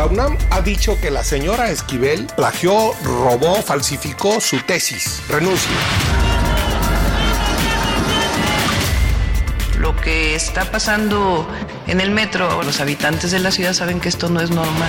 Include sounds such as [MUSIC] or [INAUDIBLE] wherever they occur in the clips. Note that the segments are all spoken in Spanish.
La UNAM ha dicho que la señora Esquivel plagió, robó, falsificó su tesis. Renuncia. Lo que está pasando en el metro, los habitantes de la ciudad saben que esto no es normal.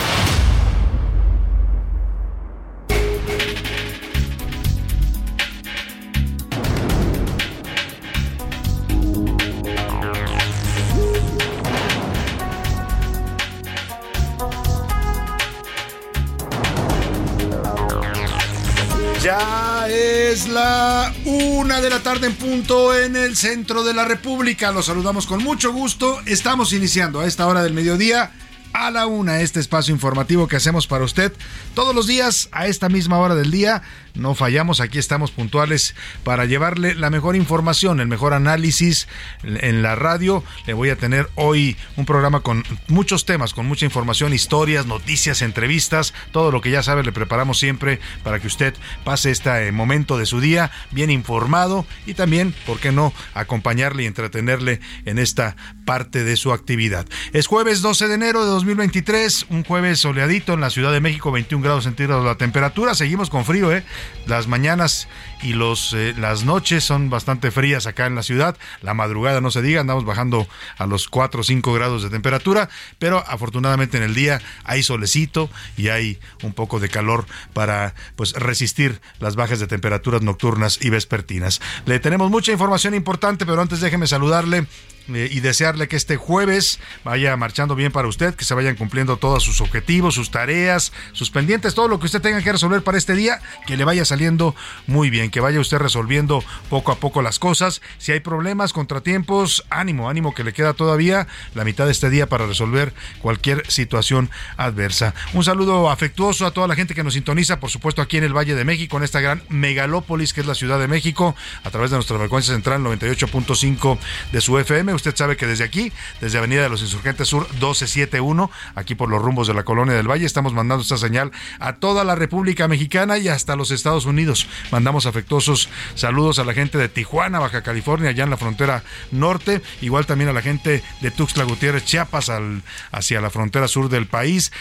Es la una de la tarde en punto en el centro de la República. Los saludamos con mucho gusto. Estamos iniciando a esta hora del mediodía a la una este espacio informativo que hacemos para usted todos los días a esta misma hora del día. No fallamos, aquí estamos puntuales para llevarle la mejor información, el mejor análisis en la radio. Le voy a tener hoy un programa con muchos temas, con mucha información, historias, noticias, entrevistas, todo lo que ya sabe le preparamos siempre para que usted pase este momento de su día bien informado y también, ¿por qué no?, acompañarle y entretenerle en esta parte de su actividad. Es jueves 12 de enero de 2023, un jueves soleadito en la Ciudad de México, 21 grados centígrados la temperatura. Seguimos con frío, ¿eh? Las mañanas y los, eh, las noches son bastante frías acá en la ciudad. La madrugada no se diga, andamos bajando a los 4 o 5 grados de temperatura, pero afortunadamente en el día hay solecito y hay un poco de calor para pues resistir las bajas de temperaturas nocturnas y vespertinas. Le tenemos mucha información importante, pero antes déjeme saludarle eh, y desearle que este jueves vaya marchando bien para usted, que se vayan cumpliendo todos sus objetivos, sus tareas, sus pendientes, todo lo que usted tenga que resolver para este día, que le vaya saliendo muy bien, que vaya usted resolviendo poco a poco las cosas. Si hay problemas, contratiempos, ánimo, ánimo que le queda todavía la mitad de este día para resolver cualquier situación adversa. Un saludo afectuoso a toda la gente que nos sintoniza, por supuesto aquí en el Valle de México, en esta gran megalópolis que es la Ciudad de México, a través de nuestra frecuencia central 98.5 de su FM. Usted sabe que desde aquí, desde Avenida de los Insurgentes Sur 1271, aquí por los rumbos de la Colonia del Valle, estamos mandando esta señal a toda la República Mexicana y hasta los Estados Unidos. Mandamos afectuosos saludos a la gente de Tijuana, Baja California, allá en la frontera norte, igual también a la gente de Tuxtla Gutiérrez, Chiapas, al, hacia la frontera sur del país,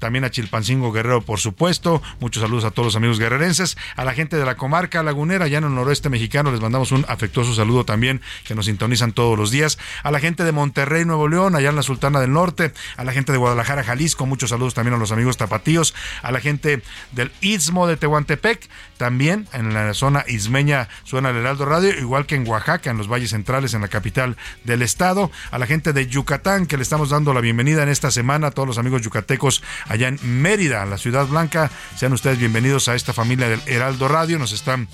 también a Chilpancingo Guerrero, por supuesto. Muchos saludos a todos los amigos guerrerenses, a la gente de la comarca lagunera, allá en el noroeste mexicano, les mandamos un afectuoso saludo también, que nos sintonizan todos los días a la gente de Monterrey, Nuevo León, allá en la Sultana del Norte, a la gente de Guadalajara, Jalisco, muchos saludos también a los amigos tapatíos, a la gente del Istmo de Tehuantepec, también en la zona ismeña suena el Heraldo Radio, igual que en Oaxaca, en los valles centrales, en la capital del estado, a la gente de Yucatán, que le estamos dando la bienvenida en esta semana, a todos los amigos yucatecos allá en Mérida, la Ciudad Blanca, sean ustedes bienvenidos a esta familia del Heraldo Radio, nos están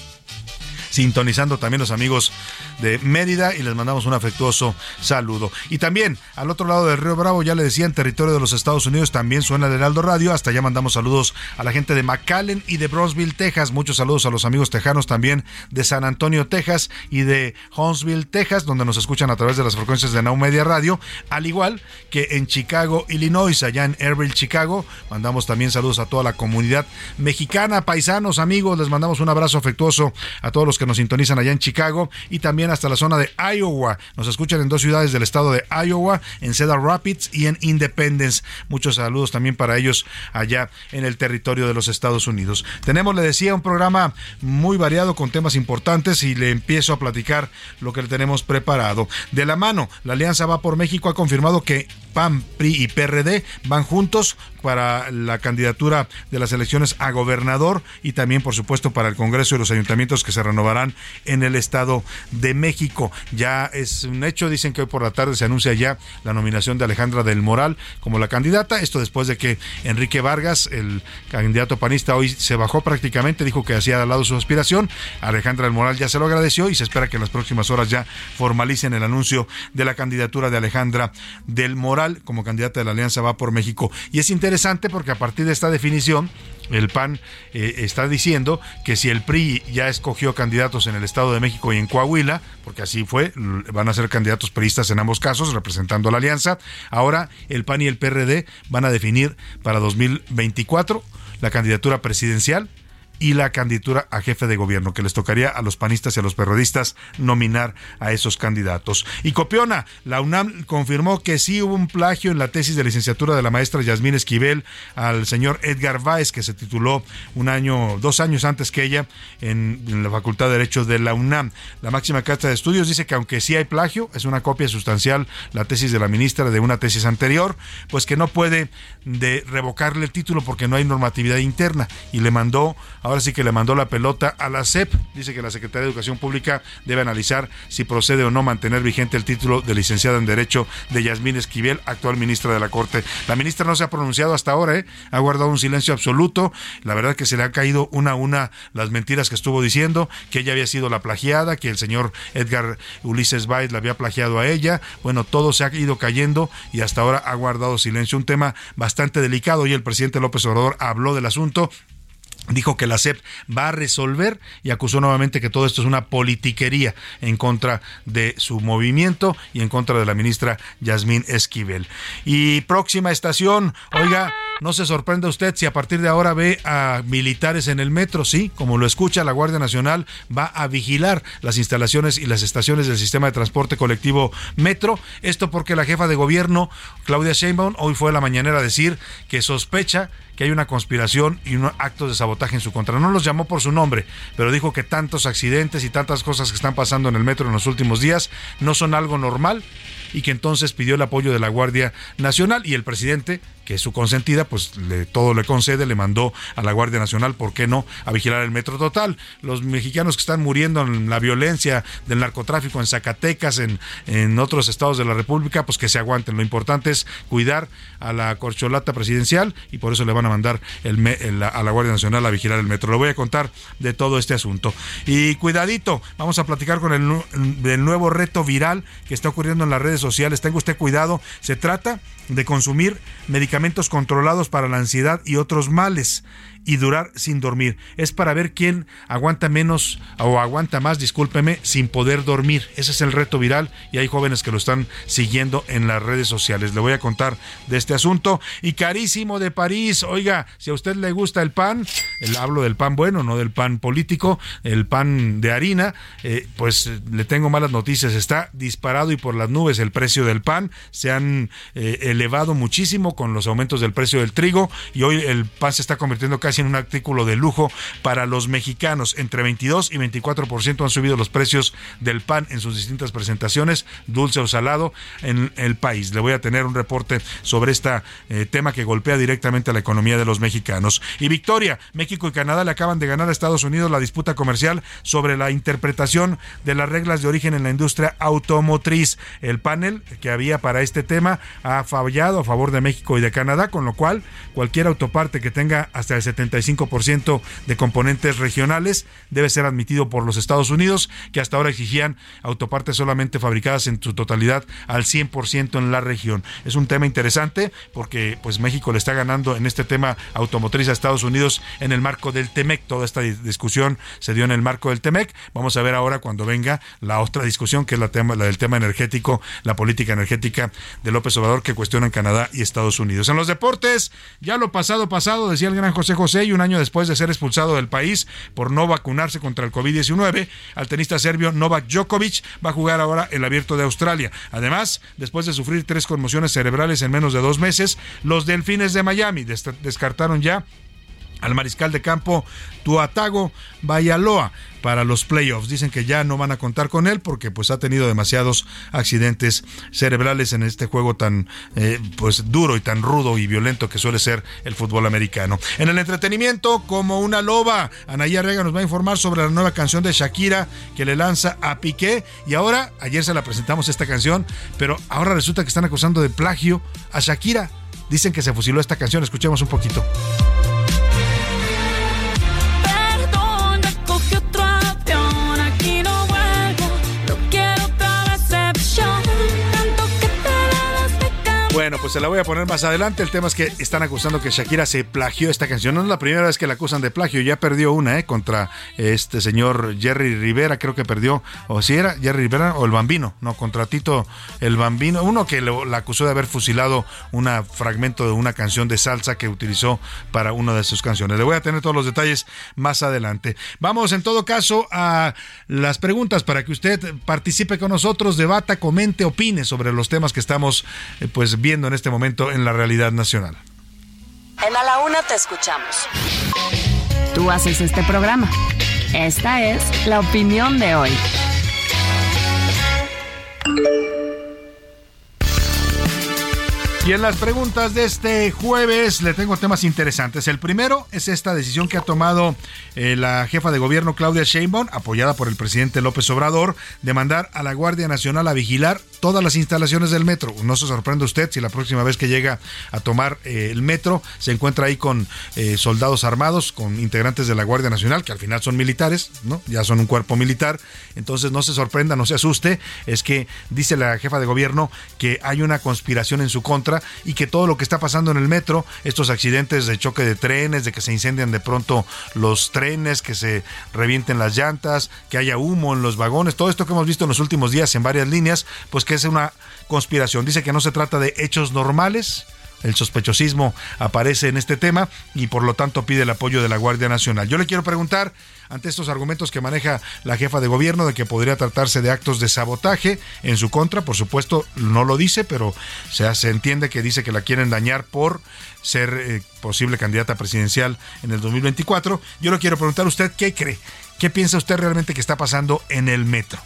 sintonizando también los amigos de Mérida y les mandamos un afectuoso saludo. Y también al otro lado del Río Bravo, ya le decía, en territorio de los Estados Unidos también suena el Heraldo Radio. Hasta allá mandamos saludos a la gente de McAllen y de Bronzeville, Texas. Muchos saludos a los amigos tejanos también de San Antonio, Texas y de Huntsville, Texas, donde nos escuchan a través de las frecuencias de Now Media Radio. Al igual que en Chicago, Illinois, allá en Airville, Chicago. Mandamos también saludos a toda la comunidad mexicana, paisanos, amigos. Les mandamos un abrazo afectuoso a todos los que nos sintonizan allá en Chicago y también hasta la zona de Iowa. Nos escuchan en dos ciudades del estado de Iowa, en Cedar Rapids y en Independence. Muchos saludos también para ellos allá en el territorio de los Estados Unidos. Tenemos, le decía, un programa muy variado con temas importantes y le empiezo a platicar lo que le tenemos preparado. De la mano, la Alianza Va por México ha confirmado que PAN, PRI y PRD van juntos para la candidatura de las elecciones a gobernador y también, por supuesto, para el Congreso y los ayuntamientos que se renovarán en el Estado de México. Ya es un hecho, dicen que hoy por la tarde se anuncia ya la nominación de Alejandra del Moral como la candidata. Esto después de que Enrique Vargas, el candidato panista, hoy se bajó prácticamente, dijo que hacía al lado su aspiración. Alejandra del Moral ya se lo agradeció y se espera que en las próximas horas ya formalicen el anuncio de la candidatura de Alejandra del Moral como candidata de la Alianza Va por México. Y es interesante porque a partir de esta definición, el PAN eh, está diciendo que si el PRI ya escogió candidatos en el Estado de México y en Coahuila, porque así fue, van a ser candidatos priistas en ambos casos, representando a la alianza, ahora el PAN y el PRD van a definir para 2024 la candidatura presidencial y la candidatura a jefe de gobierno, que les tocaría a los panistas y a los periodistas nominar a esos candidatos. Y Copiona, la UNAM confirmó que sí hubo un plagio en la tesis de licenciatura de la maestra Yasmín Esquivel al señor Edgar Váez, que se tituló un año, dos años antes que ella en, la Facultad de Derecho de la UNAM. La máxima carta de estudios dice que aunque sí hay plagio, es una copia sustancial la tesis de la ministra de una tesis anterior, pues que no puede de revocarle el título porque no hay normatividad interna y le mandó ahora sí que le mandó la pelota a la SEP. Dice que la Secretaría de Educación Pública debe analizar si procede o no mantener vigente el título de licenciada en Derecho de Yasmín Esquivel, actual ministra de la Corte. La ministra no se ha pronunciado hasta ahora, ¿eh? ha guardado un silencio absoluto. La verdad que se le ha caído una a una las mentiras que estuvo diciendo, que ella había sido la plagiada, que el señor Edgar Ulises Baez la había plagiado a ella. Bueno, todo se ha ido cayendo y hasta ahora ha guardado silencio. Un tema bastante delicado y el presidente López Obrador habló del asunto dijo que la SEP va a resolver y acusó nuevamente que todo esto es una politiquería en contra de su movimiento y en contra de la ministra Yasmín Esquivel. Y próxima estación, oiga, no se sorprenda usted si a partir de ahora ve a militares en el metro, sí, como lo escucha, la Guardia Nacional va a vigilar las instalaciones y las estaciones del sistema de transporte colectivo Metro. Esto porque la jefa de gobierno, Claudia Sheinbaum, hoy fue a la mañanera a decir que sospecha que hay una conspiración y unos actos de sabotaje en su contra. No los llamó por su nombre, pero dijo que tantos accidentes y tantas cosas que están pasando en el metro en los últimos días no son algo normal y que entonces pidió el apoyo de la Guardia Nacional y el presidente que su consentida, pues todo le concede, le mandó a la Guardia Nacional, ¿por qué no?, a vigilar el metro total. Los mexicanos que están muriendo en la violencia del narcotráfico en Zacatecas, en, en otros estados de la República, pues que se aguanten. Lo importante es cuidar a la corcholata presidencial y por eso le van a mandar el, a la Guardia Nacional a vigilar el metro. Le voy a contar de todo este asunto. Y cuidadito, vamos a platicar con el del nuevo reto viral que está ocurriendo en las redes sociales. Tenga usted cuidado, se trata de consumir medicamentos controlados para la ansiedad y otros males y durar sin dormir. Es para ver quién aguanta menos o aguanta más, discúlpeme, sin poder dormir. Ese es el reto viral y hay jóvenes que lo están siguiendo en las redes sociales. Le voy a contar de este asunto. Y carísimo de París, oiga, si a usted le gusta el pan, el, hablo del pan bueno, no del pan político, el pan de harina, eh, pues le tengo malas noticias. Está disparado y por las nubes el precio del pan. Se han eh, elevado muchísimo con los aumentos del precio del trigo y hoy el pan se está convirtiendo casi en un artículo de lujo para los mexicanos. Entre 22 y 24% han subido los precios del pan en sus distintas presentaciones, dulce o salado, en el país. Le voy a tener un reporte sobre este tema que golpea directamente a la economía de los mexicanos. Y Victoria, México y Canadá le acaban de ganar a Estados Unidos la disputa comercial sobre la interpretación de las reglas de origen en la industria automotriz. El panel que había para este tema ha fallado a favor de México y de Canadá, con lo cual cualquier autoparte que tenga hasta el 75% de componentes regionales debe ser admitido por los Estados Unidos, que hasta ahora exigían autopartes solamente fabricadas en su totalidad al 100% en la región. Es un tema interesante porque pues México le está ganando en este tema automotriz a Estados Unidos en el marco del TEMEC. Toda esta discusión se dio en el marco del TEMEC. Vamos a ver ahora cuando venga la otra discusión que es la, tema, del tema energético, la política energética de López Obrador que cuestiona en Canadá y Estados Unidos. en los deportes, ya lo pasado pasado, decía el gran José Y un año después de ser expulsado del país por no vacunarse contra el COVID-19, al tenista serbio Novak Djokovic va a jugar ahora el abierto de Australia. Además, después de sufrir tres conmociones cerebrales en menos de dos meses, los Delfines de Miami descartaron ya al mariscal de campo Tuatago Bayaloa para los playoffs. Dicen que ya no van a contar con él porque pues ha tenido demasiados accidentes cerebrales en este juego tan eh, pues duro y tan rudo y violento que suele ser el fútbol americano. En el entretenimiento, como una loba, Anaya Rega nos va a informar sobre la nueva canción de Shakira que le lanza a Piqué y ahora, ayer se la presentamos esta canción, pero ahora resulta que están acusando de plagio a Shakira. Dicen que se fusiló esta canción, escuchemos un poquito. Bueno, pues se la voy a poner más adelante. El tema es que están acusando que Shakira se plagió esta canción. No es la primera vez que la acusan de plagio. Ya perdió una, ¿eh? Contra este señor Jerry Rivera, creo que perdió. O si era Jerry Rivera o el Bambino. No, contra Tito el Bambino. Uno que la acusó de haber fusilado un fragmento de una canción de salsa que utilizó para una de sus canciones. Le voy a tener todos los detalles más adelante. Vamos en todo caso a las preguntas para que usted participe con nosotros, debata, comente, opine sobre los temas que estamos eh, pues viendo en este momento en la realidad nacional. En A la Una te escuchamos. Tú haces este programa. Esta es la opinión de hoy. Y en las preguntas de este jueves le tengo temas interesantes. El primero es esta decisión que ha tomado eh, la jefa de gobierno Claudia Sheinbaum, apoyada por el presidente López Obrador, de mandar a la Guardia Nacional a vigilar todas las instalaciones del metro. No se sorprende usted si la próxima vez que llega a tomar eh, el metro se encuentra ahí con eh, soldados armados, con integrantes de la Guardia Nacional, que al final son militares, ¿no? Ya son un cuerpo militar. Entonces no se sorprenda, no se asuste. Es que dice la jefa de gobierno que hay una conspiración en su contra y que todo lo que está pasando en el metro, estos accidentes de choque de trenes, de que se incendian de pronto los trenes, que se revienten las llantas, que haya humo en los vagones, todo esto que hemos visto en los últimos días en varias líneas, pues que es una conspiración. Dice que no se trata de hechos normales, el sospechosismo aparece en este tema y por lo tanto pide el apoyo de la Guardia Nacional. Yo le quiero preguntar, ante estos argumentos que maneja la jefa de gobierno de que podría tratarse de actos de sabotaje en su contra, por supuesto no lo dice, pero se, se entiende que dice que la quieren dañar por ser eh, posible candidata presidencial en el 2024. Yo le quiero preguntar a usted qué cree, qué piensa usted realmente que está pasando en el metro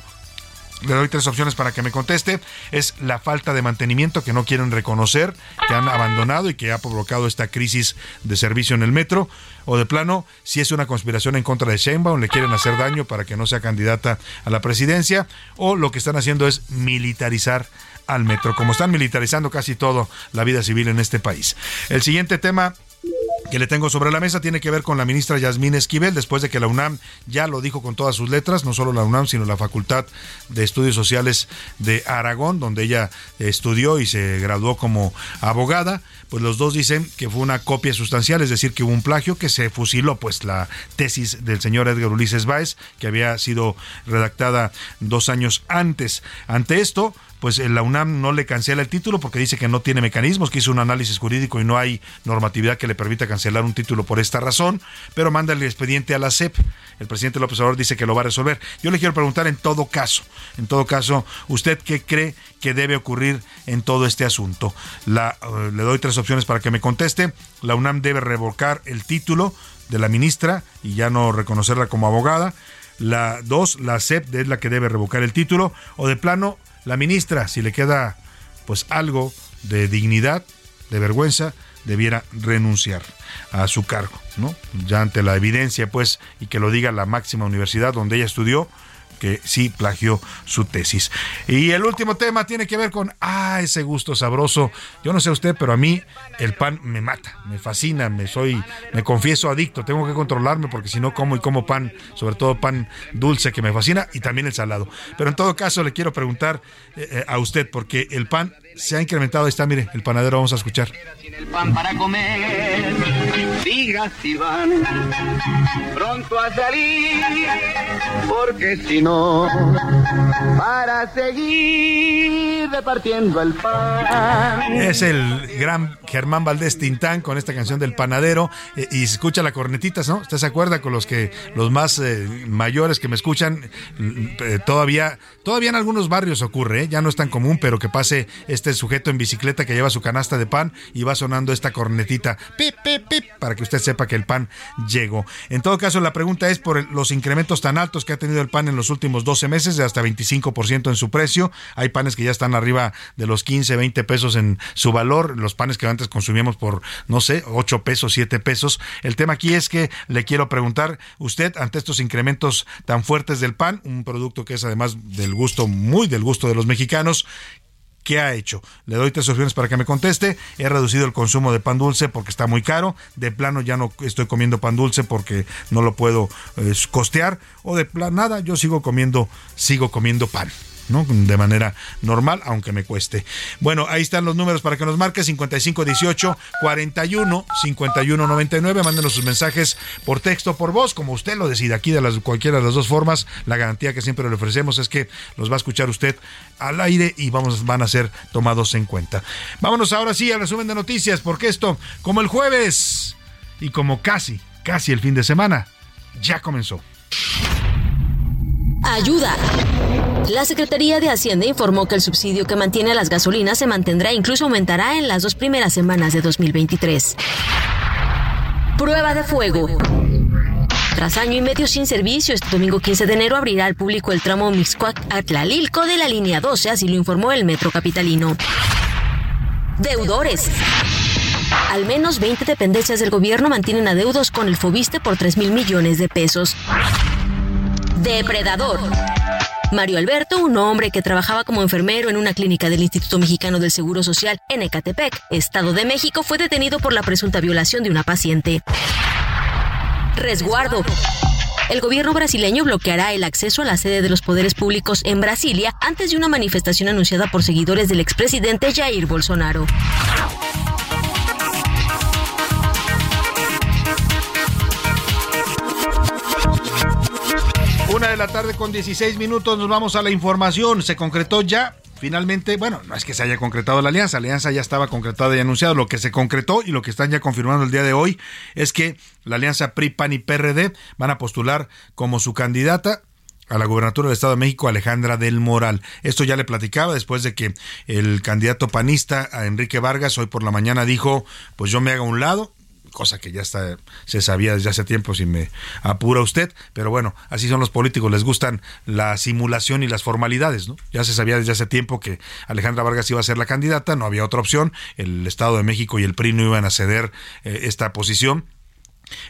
le doy tres opciones para que me conteste. Es la falta de mantenimiento que no quieren reconocer, que han abandonado y que ha provocado esta crisis de servicio en el metro. O de plano, si es una conspiración en contra de Sheinbaum, le quieren hacer daño para que no sea candidata a la presidencia. O lo que están haciendo es militarizar al metro, como están militarizando casi todo la vida civil en este país. El siguiente tema que le tengo sobre la mesa tiene que ver con la ministra Yasmín Esquivel, después de que la UNAM ya lo dijo con todas sus letras, no solo la UNAM, sino la Facultad de Estudios Sociales de Aragón, donde ella estudió y se graduó como abogada, pues los dos dicen que fue una copia sustancial, es decir, que hubo un plagio, que se fusiló pues la tesis del señor Edgar Ulises Báez, que había sido redactada dos años antes. Ante esto, pues eh, la UNAM no le cancela el título porque dice que no tiene mecanismos, que hizo un análisis jurídico y no hay normatividad que le permita cancelar un título por esta razón, pero manda el expediente a la CEP. El presidente López Obrador dice que lo va a resolver. Yo le quiero preguntar en todo caso, en todo caso, ¿usted qué cree que debe ocurrir en todo este asunto? Eh, le doy tres opciones para que me conteste. La UNAM debe revocar el título de la ministra y ya no reconocerla como abogada. La dos, la CEP es la que debe revocar el título. O de plano, la ministra, si le queda pues algo de dignidad, de vergüenza, debiera renunciar a su cargo, ¿no? Ya ante la evidencia, pues, y que lo diga la máxima universidad donde ella estudió, que sí plagió su tesis. Y el último tema tiene que ver con, ah, ese gusto sabroso. Yo no sé usted, pero a mí el pan me mata, me fascina, me soy, me confieso adicto, tengo que controlarme porque si no como y como pan, sobre todo pan dulce que me fascina y también el salado. Pero en todo caso le quiero preguntar eh, eh, a usted, porque el pan se ha incrementado. Ahí está, mire, el panadero, vamos a escuchar. el pan para comer, diga si van pronto a salir, porque si no, para seguir repartiendo el pan. Es el gran Germán Valdés Tintán con esta canción del panadero eh, y se escucha la cornetita, ¿no? ¿Usted se acuerda con los que los más eh, mayores que me escuchan eh, todavía todavía en algunos barrios ocurre, ya no es tan común, pero que pase este sujeto en bicicleta que lleva su canasta de pan y va sonando esta cornetita, pip, pip, pip, para que usted sepa que el pan llegó. En todo caso, la pregunta es por los incrementos tan altos que ha tenido el pan en los últimos 12 meses, de hasta 25% en su precio. Hay panes que ya están arriba de los 15, 20 pesos en su valor, los panes que antes consumíamos por, no sé, 8 pesos, 7 pesos. El tema aquí es que le quiero preguntar, usted, ante estos incrementos tan fuertes del pan, un producto que es además del gusto, muy del gusto de los mexicanos, ¿Qué ha hecho? Le doy tres opciones para que me conteste. He reducido el consumo de pan dulce porque está muy caro. De plano ya no estoy comiendo pan dulce porque no lo puedo eh, costear. O de plano nada, yo sigo comiendo, sigo comiendo pan. De manera normal, aunque me cueste. Bueno, ahí están los números para que nos marque 5518 41 51 99. Mándenos sus mensajes por texto, por voz, como usted lo decida. Aquí de las, cualquiera de las dos formas, la garantía que siempre le ofrecemos es que los va a escuchar usted al aire y vamos, van a ser tomados en cuenta. Vámonos ahora sí al resumen de noticias, porque esto, como el jueves y como casi, casi el fin de semana, ya comenzó. Ayuda. La Secretaría de Hacienda informó que el subsidio que mantiene a las gasolinas se mantendrá e incluso aumentará en las dos primeras semanas de 2023. Prueba de fuego. Tras año y medio sin servicio, este domingo 15 de enero abrirá al público el tramo Mixcoac-Atlalilco de la línea 12, así lo informó el Metro Capitalino. Deudores. Al menos 20 dependencias del gobierno mantienen adeudos con el Fobiste por 3 mil millones de pesos. Depredador. Mario Alberto, un hombre que trabajaba como enfermero en una clínica del Instituto Mexicano del Seguro Social en Ecatepec, Estado de México, fue detenido por la presunta violación de una paciente. Resguardo. El gobierno brasileño bloqueará el acceso a la sede de los poderes públicos en Brasilia antes de una manifestación anunciada por seguidores del expresidente Jair Bolsonaro. Una de la tarde con 16 minutos nos vamos a la información. Se concretó ya finalmente, bueno, no es que se haya concretado la alianza, la alianza ya estaba concretada y anunciada. Lo que se concretó y lo que están ya confirmando el día de hoy es que la alianza PRI, PAN y PRD van a postular como su candidata a la gubernatura del Estado de México, Alejandra del Moral. Esto ya le platicaba después de que el candidato panista a Enrique Vargas hoy por la mañana dijo, pues yo me haga un lado, cosa que ya está, se sabía desde hace tiempo si me apura usted, pero bueno, así son los políticos, les gustan la simulación y las formalidades, ¿no? Ya se sabía desde hace tiempo que Alejandra Vargas iba a ser la candidata, no había otra opción, el Estado de México y el PRI no iban a ceder eh, esta posición.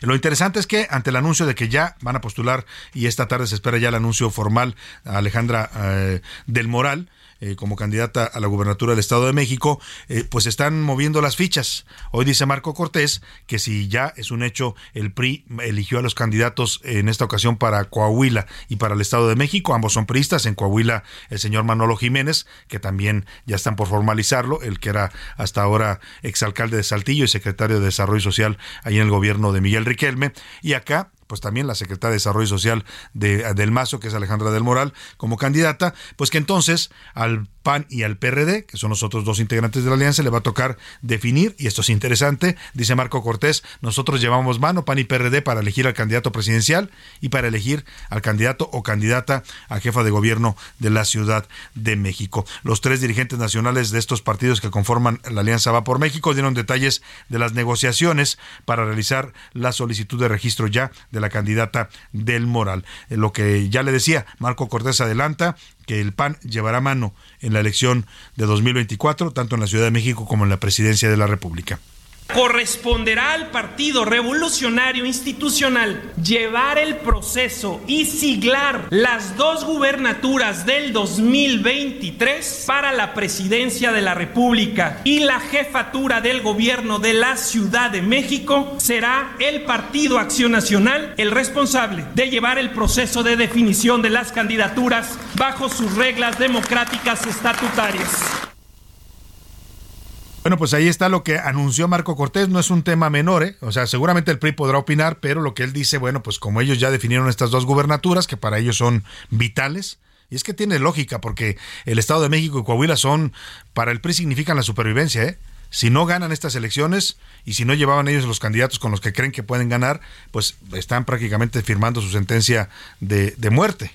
Lo interesante es que ante el anuncio de que ya van a postular y esta tarde se espera ya el anuncio formal a Alejandra eh, del Moral, eh, como candidata a la gubernatura del Estado de México, eh, pues están moviendo las fichas. Hoy dice Marco Cortés que si ya es un hecho, el PRI eligió a los candidatos en esta ocasión para Coahuila y para el Estado de México. Ambos son priistas. En Coahuila, el señor Manolo Jiménez, que también ya están por formalizarlo, el que era hasta ahora exalcalde de Saltillo y secretario de Desarrollo Social ahí en el gobierno de Miguel Riquelme. Y acá pues también la secretaria de Desarrollo Social de, del Mazo, que es Alejandra del Moral, como candidata, pues que entonces al PAN y al PRD, que son los otros dos integrantes de la alianza, le va a tocar definir, y esto es interesante, dice Marco Cortés, nosotros llevamos mano, PAN y PRD, para elegir al candidato presidencial y para elegir al candidato o candidata a jefa de gobierno de la Ciudad de México. Los tres dirigentes nacionales de estos partidos que conforman la Alianza Va por México dieron detalles de las negociaciones para realizar la solicitud de registro ya de la candidata del Moral. Eh, lo que ya le decía, Marco Cortés adelanta que el PAN llevará mano en la elección de 2024, tanto en la Ciudad de México como en la presidencia de la República corresponderá al Partido Revolucionario Institucional llevar el proceso y siglar las dos gubernaturas del 2023 para la presidencia de la República y la jefatura del gobierno de la Ciudad de México, será el Partido Acción Nacional el responsable de llevar el proceso de definición de las candidaturas bajo sus reglas democráticas estatutarias. Bueno, pues ahí está lo que anunció Marco Cortés, no es un tema menor, ¿eh? o sea, seguramente el PRI podrá opinar, pero lo que él dice, bueno, pues como ellos ya definieron estas dos gubernaturas, que para ellos son vitales, y es que tiene lógica, porque el Estado de México y Coahuila son, para el PRI significan la supervivencia, ¿eh? Si no ganan estas elecciones y si no llevaban ellos los candidatos con los que creen que pueden ganar, pues están prácticamente firmando su sentencia de, de muerte.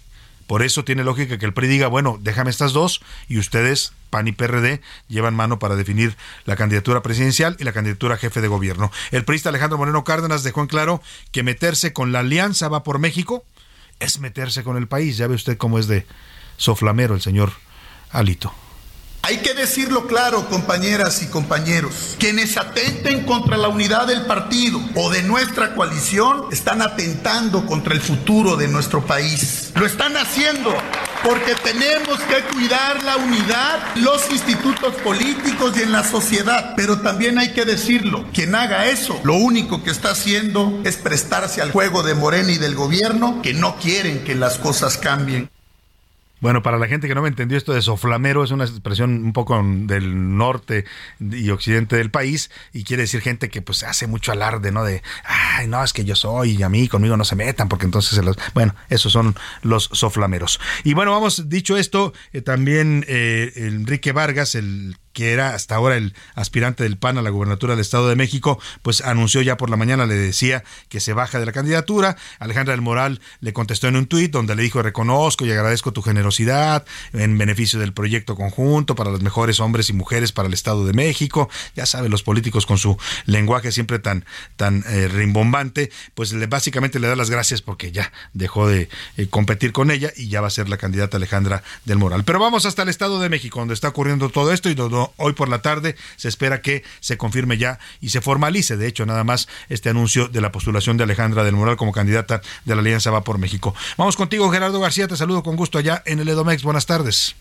Por eso tiene lógica que el PRI diga, bueno, déjame estas dos y ustedes, PAN y PRD, llevan mano para definir la candidatura presidencial y la candidatura jefe de gobierno. El priista Alejandro Moreno Cárdenas dejó en claro que meterse con la alianza va por México es meterse con el país. Ya ve usted cómo es de soflamero el señor Alito. Hay que decirlo claro, compañeras y compañeros. Quienes atenten contra la unidad del partido o de nuestra coalición están atentando contra el futuro de nuestro país. Lo están haciendo porque tenemos que cuidar la unidad, los institutos políticos y en la sociedad. Pero también hay que decirlo, quien haga eso, lo único que está haciendo es prestarse al juego de Morena y del gobierno que no quieren que las cosas cambien. Bueno, para la gente que no me entendió esto de soflamero, es una expresión un poco del norte y occidente del país y quiere decir gente que pues hace mucho alarde, ¿no? De, ay, no, es que yo soy y a mí conmigo no se metan porque entonces se los... Bueno, esos son los soflameros. Y bueno, vamos, dicho esto, eh, también eh, Enrique Vargas, el que era hasta ahora el aspirante del PAN a la gubernatura del Estado de México, pues anunció ya por la mañana, le decía que se baja de la candidatura. Alejandra del Moral le contestó en un tuit donde le dijo, reconozco y agradezco tu generosidad en beneficio del proyecto conjunto para los mejores hombres y mujeres para el Estado de México. Ya saben, los políticos con su lenguaje siempre tan, tan eh, rimbombante, pues le, básicamente le da las gracias porque ya dejó de eh, competir con ella y ya va a ser la candidata Alejandra del Moral. Pero vamos hasta el Estado de México, donde está ocurriendo todo esto y donde hoy por la tarde se espera que se confirme ya y se formalice, de hecho, nada más este anuncio de la postulación de Alejandra del Moral como candidata de la Alianza Va por México. Vamos contigo, Gerardo García, te saludo con gusto allá en el Edomex. Buenas tardes.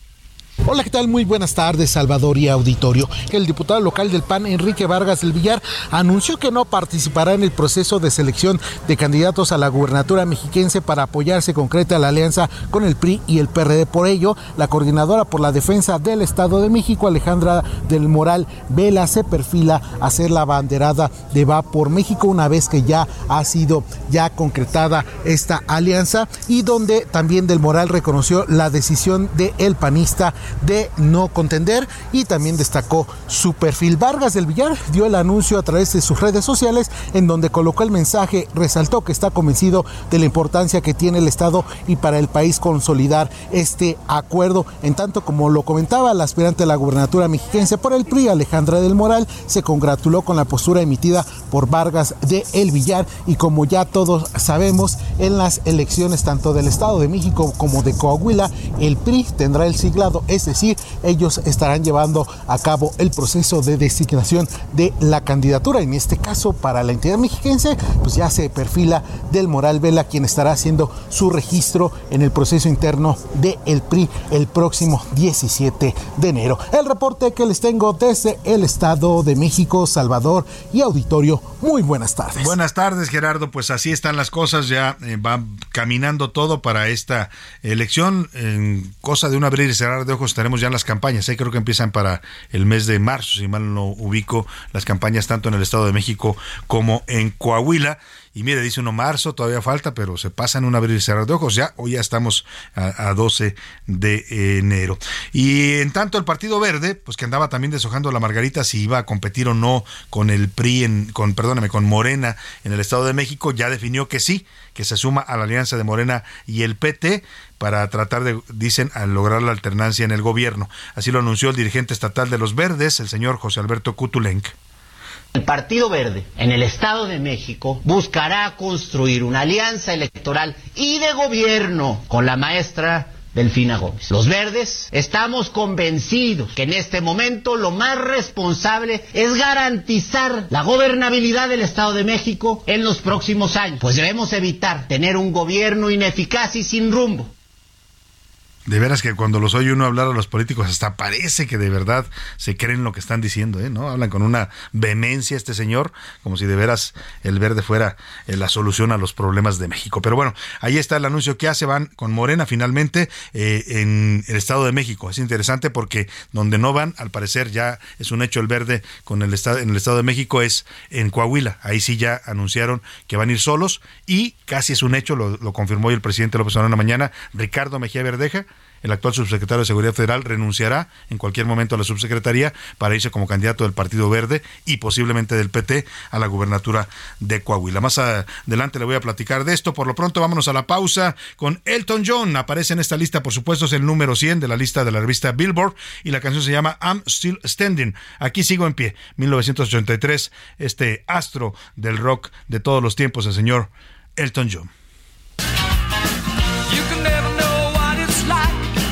Hola, ¿qué tal? Muy buenas tardes, Salvador y auditorio. El diputado local del PAN, Enrique Vargas del Villar, anunció que no participará en el proceso de selección de candidatos a la gubernatura mexiquense para apoyarse concreta la alianza con el PRI y el PRD. Por ello, la coordinadora por la defensa del Estado de México, Alejandra del Moral Vela, se perfila a ser la banderada de Va por México una vez que ya ha sido ya concretada esta alianza y donde también del Moral reconoció la decisión del el panista de no contender y también destacó su perfil. Vargas del Villar dio el anuncio a través de sus redes sociales en donde colocó el mensaje, resaltó que está convencido de la importancia que tiene el Estado y para el país consolidar este acuerdo. En tanto, como lo comentaba la aspirante a la gubernatura mexiquense por el PRI, Alejandra del Moral, se congratuló con la postura emitida por Vargas de El Villar y como ya todos sabemos, en las elecciones tanto del Estado de México como de Coahuila, el PRI tendrá el siglado es decir, ellos estarán llevando a cabo el proceso de designación de la candidatura. En este caso, para la entidad mexiquense, pues ya se perfila del Moral Vela, quien estará haciendo su registro en el proceso interno del el PRI el próximo 17 de enero. El reporte que les tengo desde el Estado de México, Salvador y auditorio. Muy buenas tardes. Buenas tardes, Gerardo. Pues así están las cosas. Ya eh, va caminando todo para esta elección. En cosa de un abrir y cerrar de ojos estaremos ya en las campañas. ¿eh? Creo que empiezan para el mes de marzo, si mal no ubico, las campañas tanto en el Estado de México como en Coahuila. Y mire, dice uno marzo, todavía falta, pero se pasa en un abrir y cerrar de ojos. Ya, hoy ya estamos a, 12 de enero. Y en tanto, el Partido Verde, pues que andaba también deshojando la margarita si iba a competir o no con el PRI, en, con, perdóname, con Morena en el Estado de México, ya definió que sí, que se suma a la alianza de Morena y el PT para tratar de, dicen, lograr la alternancia en el gobierno. Así lo anunció el dirigente estatal de los Verdes, el señor José Alberto Kutulenk. El Partido Verde en el Estado de México buscará construir una alianza electoral y de gobierno con la maestra Delfina Gómez. Los verdes estamos convencidos que en este momento lo más responsable es garantizar la gobernabilidad del Estado de México en los próximos años, pues debemos evitar tener un gobierno ineficaz y sin rumbo. De veras que cuando los oye uno hablar a los políticos, hasta parece que de verdad se creen lo que están diciendo, ¿eh? ¿no? Hablan con una vehemencia este señor, como si de veras el verde fuera eh, la solución a los problemas de México. Pero bueno, ahí está el anuncio que hace, van con Morena finalmente eh, en el Estado de México. Es interesante porque donde no van, al parecer ya es un hecho el verde con el estado, en el Estado de México, es en Coahuila. Ahí sí ya anunciaron que van a ir solos y casi es un hecho, lo, lo confirmó hoy el presidente López Obrador en la mañana, Ricardo Mejía Verdeja el actual subsecretario de Seguridad Federal renunciará en cualquier momento a la subsecretaría para irse como candidato del Partido Verde y posiblemente del PT a la gubernatura de Coahuila. Más adelante le voy a platicar de esto. Por lo pronto, vámonos a la pausa con Elton John. Aparece en esta lista, por supuesto, es el número 100 de la lista de la revista Billboard y la canción se llama I'm Still Standing. Aquí sigo en pie. 1983, este astro del rock de todos los tiempos, el señor Elton John.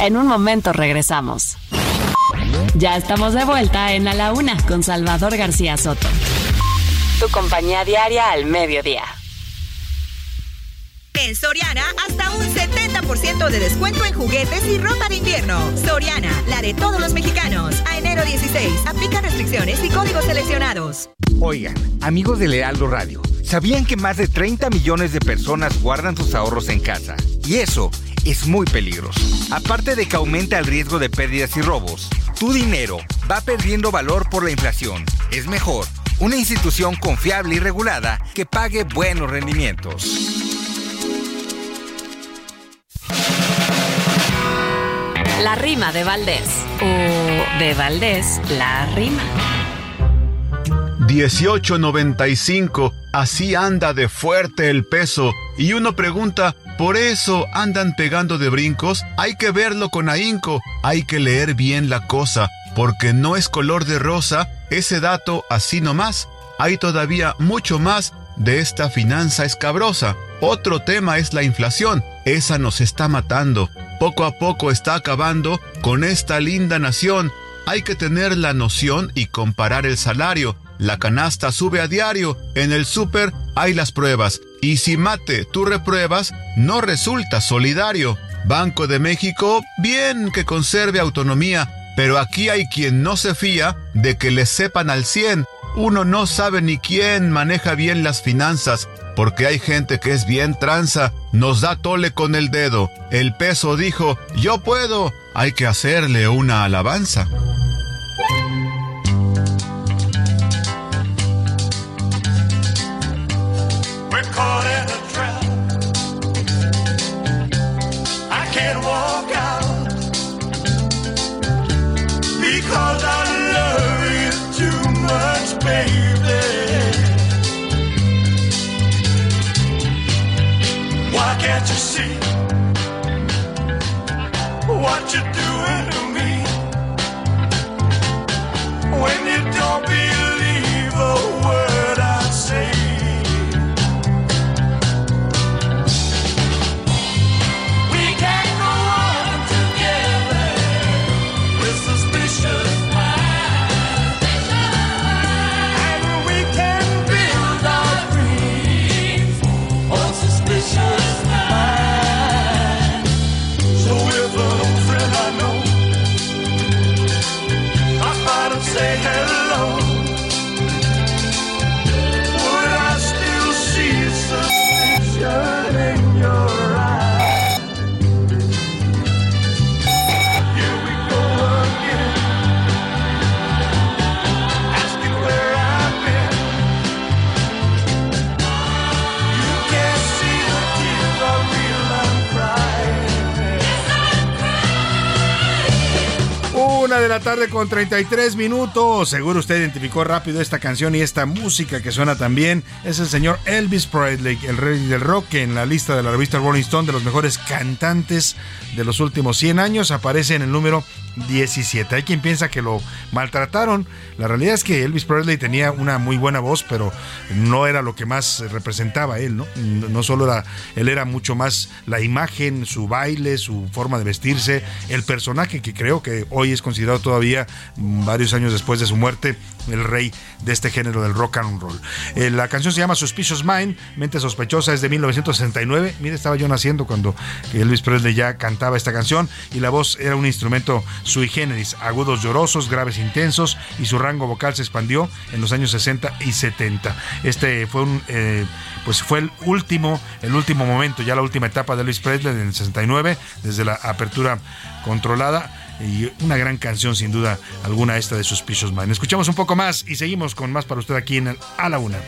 En un momento regresamos. Ya estamos de vuelta en A la Una con Salvador García Soto. Tu compañía diaria al mediodía. En Soriana, hasta un 70% de descuento en juguetes y ropa de invierno. Soriana, la de todos los mexicanos. A enero 16, aplica restricciones y códigos seleccionados. Oigan, amigos de Lealdo Radio, ¿sabían que más de 30 millones de personas guardan sus ahorros en casa? Y eso es muy peligroso. Aparte de que aumenta el riesgo de pérdidas y robos, tu dinero va perdiendo valor por la inflación. Es mejor una institución confiable y regulada que pague buenos rendimientos. La rima de Valdés. O de Valdés, la rima. 1895, así anda de fuerte el peso. Y uno pregunta, ¿por eso andan pegando de brincos? Hay que verlo con ahínco, hay que leer bien la cosa, porque no es color de rosa ese dato así nomás. Hay todavía mucho más de esta finanza escabrosa. Otro tema es la inflación, esa nos está matando. Poco a poco está acabando con esta linda nación. Hay que tener la noción y comparar el salario. La canasta sube a diario, en el súper hay las pruebas. Y si mate, tú repruebas, no resulta solidario. Banco de México, bien que conserve autonomía, pero aquí hay quien no se fía de que le sepan al 100. Uno no sabe ni quién maneja bien las finanzas, porque hay gente que es bien tranza, nos da tole con el dedo. El peso dijo, yo puedo, hay que hacerle una alabanza. La tarde con 33 minutos. Seguro usted identificó rápido esta canción y esta música que suena también. Es el señor Elvis Presley, el rey del rock, que en la lista de la revista Rolling Stone de los mejores cantantes de los últimos 100 años aparece en el número 17. Hay quien piensa que lo maltrataron. La realidad es que Elvis Presley tenía una muy buena voz, pero no era lo que más representaba él, ¿no? No solo era, él era mucho más la imagen, su baile, su forma de vestirse, el personaje que creo que hoy es considerado todavía, varios años después de su muerte, el rey de este género del rock and roll. Eh, la canción se llama Suspicious Mind, Mente Sospechosa, es de 1969. Mire, estaba yo naciendo cuando Elvis Presley ya cantaba esta canción y la voz era un instrumento sui generis, agudos llorosos, graves intensos y su rango vocal se expandió en los años 60 y 70. Este fue un eh, pues fue el último, el último momento, ya la última etapa de Elvis Presley en el 69, desde la apertura controlada y una gran canción sin duda alguna esta de Suspicious Mind. Escuchamos un poco más y seguimos con más para usted aquí en A la Una.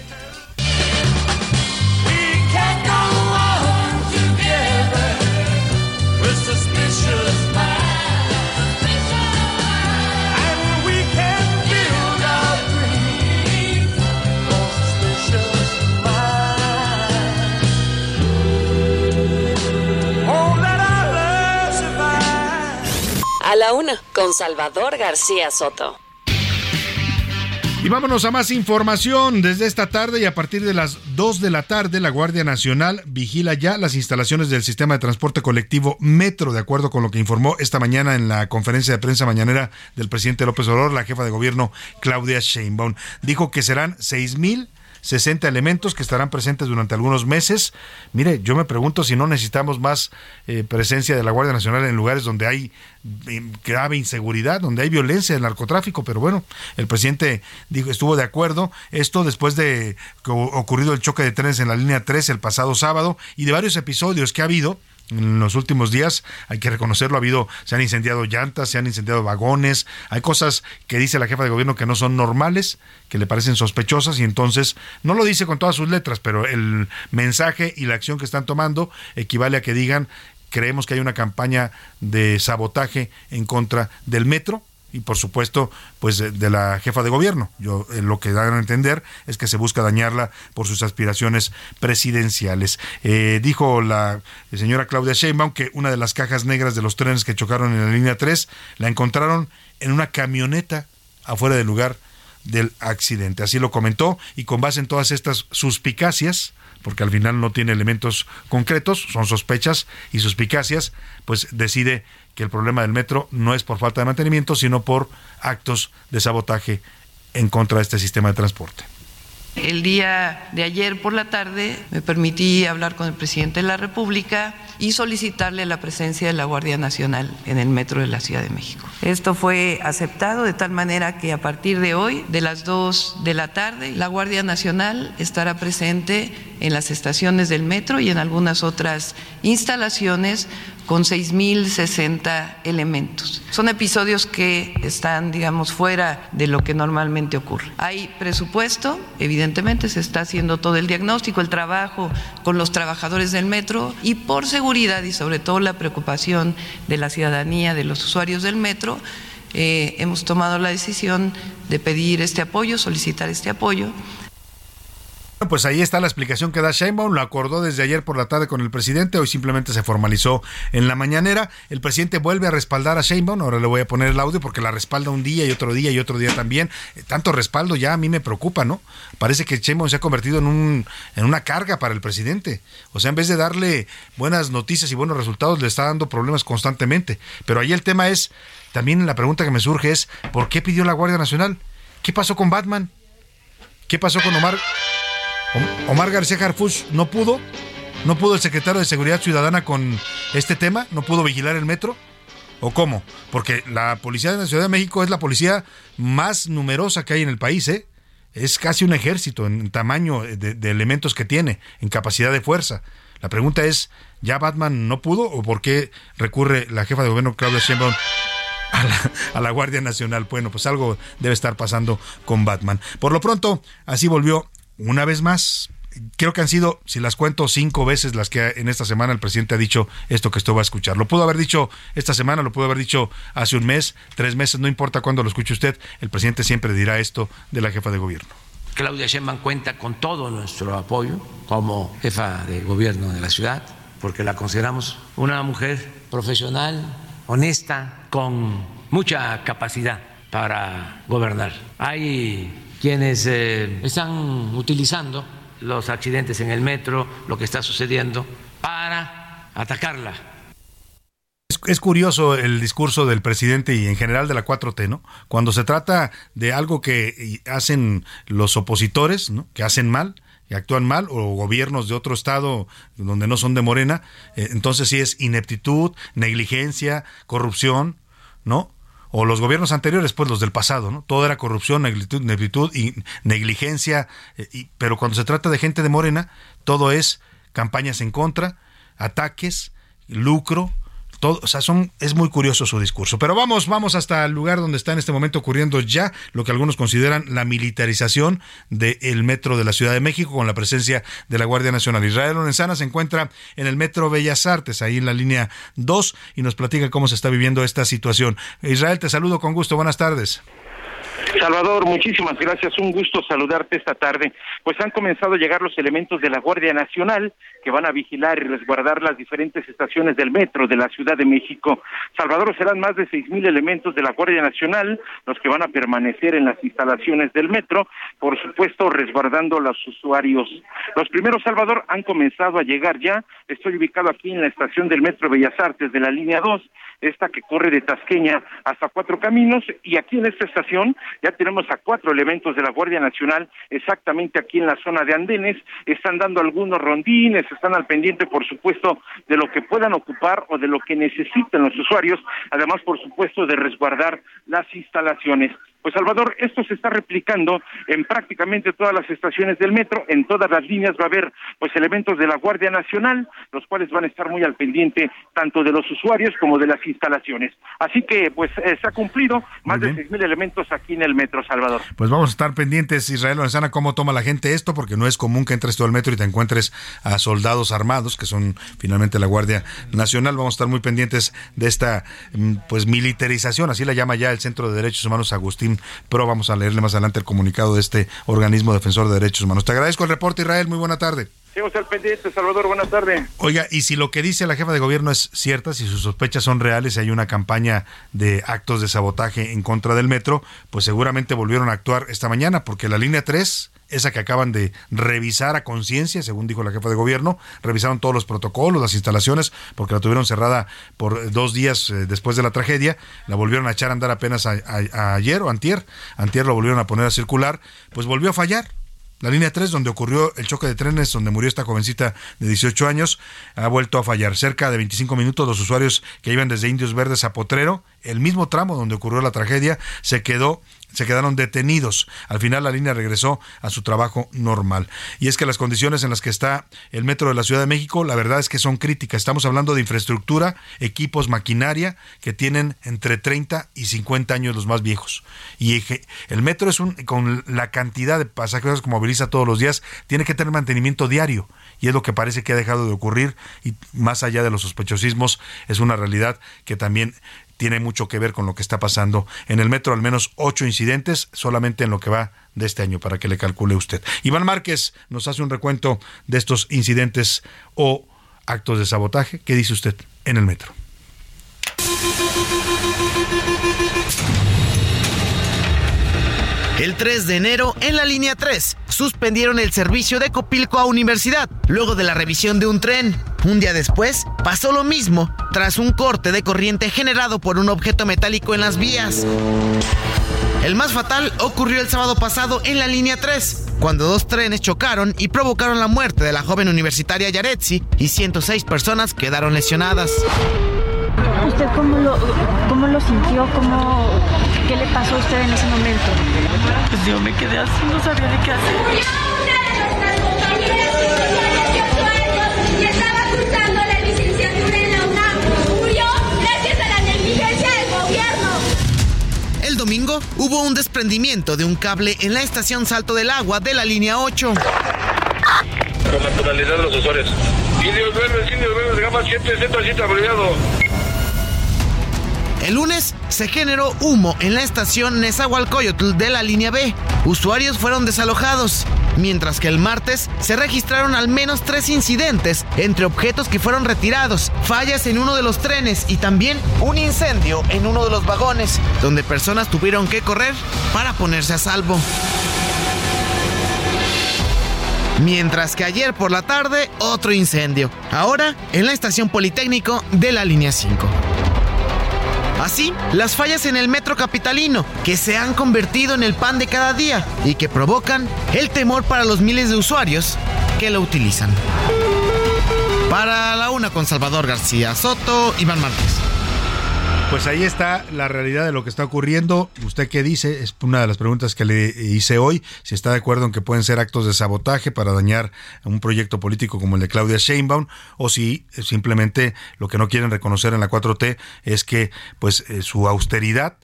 A la una, con Salvador García Soto. Y vámonos a más información. Desde esta tarde y a partir de las 2 de la tarde, la Guardia Nacional vigila ya las instalaciones del sistema de transporte colectivo Metro, de acuerdo con lo que informó esta mañana en la conferencia de prensa mañanera del presidente López Obrador, la jefa de gobierno Claudia Sheinbaum. Dijo que serán 6 mil 60 elementos que estarán presentes durante algunos meses. Mire, yo me pregunto si no necesitamos más eh, presencia de la Guardia Nacional en lugares donde hay eh, grave inseguridad, donde hay violencia, el narcotráfico, pero bueno, el presidente dijo, estuvo de acuerdo. Esto después de que ocurrido el choque de trenes en la línea 3 el pasado sábado y de varios episodios que ha habido en los últimos días, hay que reconocerlo, ha habido, se han incendiado llantas, se han incendiado vagones, hay cosas que dice la jefa de gobierno que no son normales, que le parecen sospechosas y entonces no lo dice con todas sus letras, pero el mensaje y la acción que están tomando equivale a que digan creemos que hay una campaña de sabotaje en contra del metro, y por supuesto pues de, la jefa de gobierno. Yo eh, lo que dan a entender es que se busca dañarla por sus aspiraciones presidenciales. Eh, dijo la señora Claudia Sheinbaum que una de las cajas negras de los trenes que chocaron en la línea 3 la encontraron en una camioneta afuera del lugar del accidente. Así lo comentó y con base en todas estas suspicacias, porque al final no tiene elementos concretos, son sospechas y suspicacias, pues decide que el problema del metro no es por falta de mantenimiento, sino por actos de sabotaje en contra de este sistema de transporte. El día de ayer por la tarde me permití hablar con el presidente de la República y solicitarle la presencia de la Guardia Nacional en el metro de la Ciudad de México. Esto fue aceptado de tal manera que a partir de hoy, de las 2 de la tarde, la Guardia Nacional estará presente en las estaciones del metro y en algunas otras instalaciones con 6.060 elementos. Son episodios que están, digamos, fuera de lo que normalmente ocurre. Hay presupuesto, evidentemente se está haciendo todo el diagnóstico, el trabajo con los trabajadores del metro y por seguridad y sobre todo la preocupación de la ciudadanía, de los usuarios del metro, eh, hemos tomado la decisión de pedir este apoyo, solicitar este apoyo pues ahí está la explicación que da Sheinbaum, lo acordó desde ayer por la tarde con el presidente, hoy simplemente se formalizó en la mañanera. El presidente vuelve a respaldar a Sheinbaum, ahora le voy a poner el audio porque la respalda un día y otro día y otro día también. Eh, tanto respaldo ya a mí me preocupa, ¿no? Parece que Sheinbaum se ha convertido en, un, en una carga para el presidente. O sea, en vez de darle buenas noticias y buenos resultados, le está dando problemas constantemente. Pero ahí el tema es, también la pregunta que me surge es, ¿por qué pidió la Guardia Nacional? ¿Qué pasó con Batman? ¿Qué pasó con Omar? Omar García Harfuch no pudo, no pudo el secretario de Seguridad Ciudadana con este tema, no pudo vigilar el metro. ¿O cómo? Porque la policía de la Ciudad de México es la policía más numerosa que hay en el país, ¿eh? Es casi un ejército en tamaño de, elementos que tiene, en capacidad de fuerza. La pregunta es, ¿ya Batman no pudo o por qué recurre la jefa de gobierno Claudia Sheinbaum a la, a la, Guardia Nacional. Bueno, pues algo debe estar pasando con Batman. Por lo pronto, así volvió una vez más creo que han sido, si las cuento, cinco veces las que en esta semana el presidente ha dicho esto que esto va a escuchar. Lo pudo haber dicho esta semana, lo pudo haber dicho hace un mes, tres meses, no importa cuándo lo escuche usted, el presidente siempre dirá esto de la jefa de gobierno. Claudia Sheinbaum cuenta con todo nuestro apoyo como jefa de gobierno de la ciudad, porque la consideramos una mujer profesional, honesta, con mucha capacidad para gobernar. Hay quienes eh, están utilizando los accidentes en el metro, lo que está sucediendo, para atacarla. Es, es, curioso el discurso del presidente y en general de la 4T, ¿no? Cuando se trata de algo que hacen los opositores, ¿no? Que hacen mal, y actúan mal, o gobiernos de otro estado donde no son de Morena, eh, entonces sí es ineptitud, negligencia, corrupción, ¿no? O los gobiernos anteriores, pues los del pasado, ¿no? Todo era corrupción, neglitud y negligencia, eh, y, pero cuando se trata de gente de Morena, todo es campañas en contra, ataques, lucro, todo, o sea, son, es muy curioso su discurso. Pero vamos, vamos hasta el lugar donde está en este momento ocurriendo ya lo que algunos consideran la militarización del metro de la Ciudad de México con la presencia de la Guardia Nacional. Israel Lorenzana se encuentra en el metro Bellas Artes, ahí en la línea 2, y nos platica cómo se está viviendo esta situación. Israel, te saludo con gusto. Buenas tardes. Salvador, muchísimas gracias. Un gusto saludarte esta tarde. Pues han comenzado a llegar los elementos de la Guardia Nacional que van a vigilar y resguardar las diferentes estaciones del metro de la Ciudad de México. Salvador, serán más de seis mil elementos de la Guardia Nacional los que van a permanecer en las instalaciones del metro, por supuesto resguardando a los usuarios. Los primeros, Salvador, han comenzado a llegar ya. Estoy ubicado aquí en la estación del metro Bellas Artes de la línea 2 esta que corre de Tasqueña hasta Cuatro Caminos, y aquí en esta estación ya tenemos a cuatro elementos de la Guardia Nacional exactamente aquí en la zona de andenes, están dando algunos rondines, están al pendiente, por supuesto, de lo que puedan ocupar o de lo que necesiten los usuarios, además, por supuesto, de resguardar las instalaciones. Pues Salvador, esto se está replicando en prácticamente todas las estaciones del metro, en todas las líneas va a haber pues elementos de la Guardia Nacional, los cuales van a estar muy al pendiente tanto de los usuarios como de las instalaciones. Así que pues eh, se ha cumplido más de seis mil elementos aquí en el metro, Salvador. Pues vamos a estar pendientes, Israel Lorenzana, cómo toma la gente esto, porque no es común que entres todo el metro y te encuentres a soldados armados, que son finalmente la Guardia Nacional. Vamos a estar muy pendientes de esta mm, pues militarización, así la llama ya el Centro de Derechos Humanos Agustín pero vamos a leerle más adelante el comunicado de este organismo defensor de derechos humanos. Te agradezco el reporte, Israel. Muy buena tarde. Seguimos al pendiente, Salvador. Buenas tardes. Oiga, y si lo que dice la jefa de gobierno es cierta, si sus sospechas son reales, y hay una campaña de actos de sabotaje en contra del metro, pues seguramente volvieron a actuar esta mañana, porque la línea 3 esa que acaban de revisar a conciencia, según dijo la jefa de gobierno, revisaron todos los protocolos, las instalaciones, porque la tuvieron cerrada por dos días eh, después de la tragedia, la volvieron a echar a andar apenas a ayer o antier, antier lo volvieron a poner a circular, pues volvió a fallar, la línea 3, donde ocurrió el choque de trenes, donde murió esta jovencita de 18 años, ha vuelto a fallar. Cerca de 25 minutos, los usuarios que iban desde Indios Verdes a Potrero, el mismo tramo donde ocurrió la tragedia, se quedó se quedaron detenidos. Al final la línea regresó a su trabajo normal. Y es que las condiciones en las que está el metro de la Ciudad de México, la verdad es que son críticas. Estamos hablando de infraestructura, equipos, maquinaria que tienen entre 30 y 50 años los más viejos. Y el metro es un con la cantidad de pasajeros que moviliza todos los días, tiene que tener mantenimiento diario y es lo que parece que ha dejado de ocurrir y más allá de los sospechosismos es una realidad que también tiene mucho que ver con lo que está pasando en el metro, al menos ocho incidentes solamente en lo que va de este año, para que le calcule usted. Iván Márquez nos hace un recuento de estos incidentes o actos de sabotaje. ¿Qué dice usted en el metro? El 3 de enero, en la línea 3, suspendieron el servicio de Copilco a Universidad, luego de la revisión de un tren. Un día después, pasó lo mismo, tras un corte de corriente generado por un objeto metálico en las vías. El más fatal ocurrió el sábado pasado en la línea 3, cuando dos trenes chocaron y provocaron la muerte de la joven universitaria Yaretsi y 106 personas quedaron lesionadas. ¿Usted cómo lo, cómo lo sintió? ¿Cómo, ¿Qué le pasó a usted en ese momento? Pues yo me quedé así, no sabía ni qué hacer. y estaba cursando la licenciatura en la UNAM. Murió gracias a la negligencia del gobierno. El domingo hubo un desprendimiento de un cable en la estación Salto del Agua de la línea 8. con la tonalidad de los usuarios. Indios verdes, indios verdes, gama 7, centro 7 abreviado. El lunes se generó humo en la estación Nezahualcóyotl de la línea B. Usuarios fueron desalojados, mientras que el martes se registraron al menos tres incidentes entre objetos que fueron retirados, fallas en uno de los trenes y también un incendio en uno de los vagones, donde personas tuvieron que correr para ponerse a salvo. Mientras que ayer por la tarde otro incendio, ahora en la estación Politécnico de la línea 5. Así, las fallas en el metro capitalino, que se han convertido en el pan de cada día y que provocan el temor para los miles de usuarios que lo utilizan. Para la una con Salvador García Soto, Iván Márquez. Pues ahí está la realidad de lo que está ocurriendo. ¿Usted qué dice? Es una de las preguntas que le hice hoy. Si está de acuerdo en que pueden ser actos de sabotaje para dañar un proyecto político como el de Claudia Sheinbaum, o si simplemente lo que no quieren reconocer en la 4T es que pues eh, su austeridad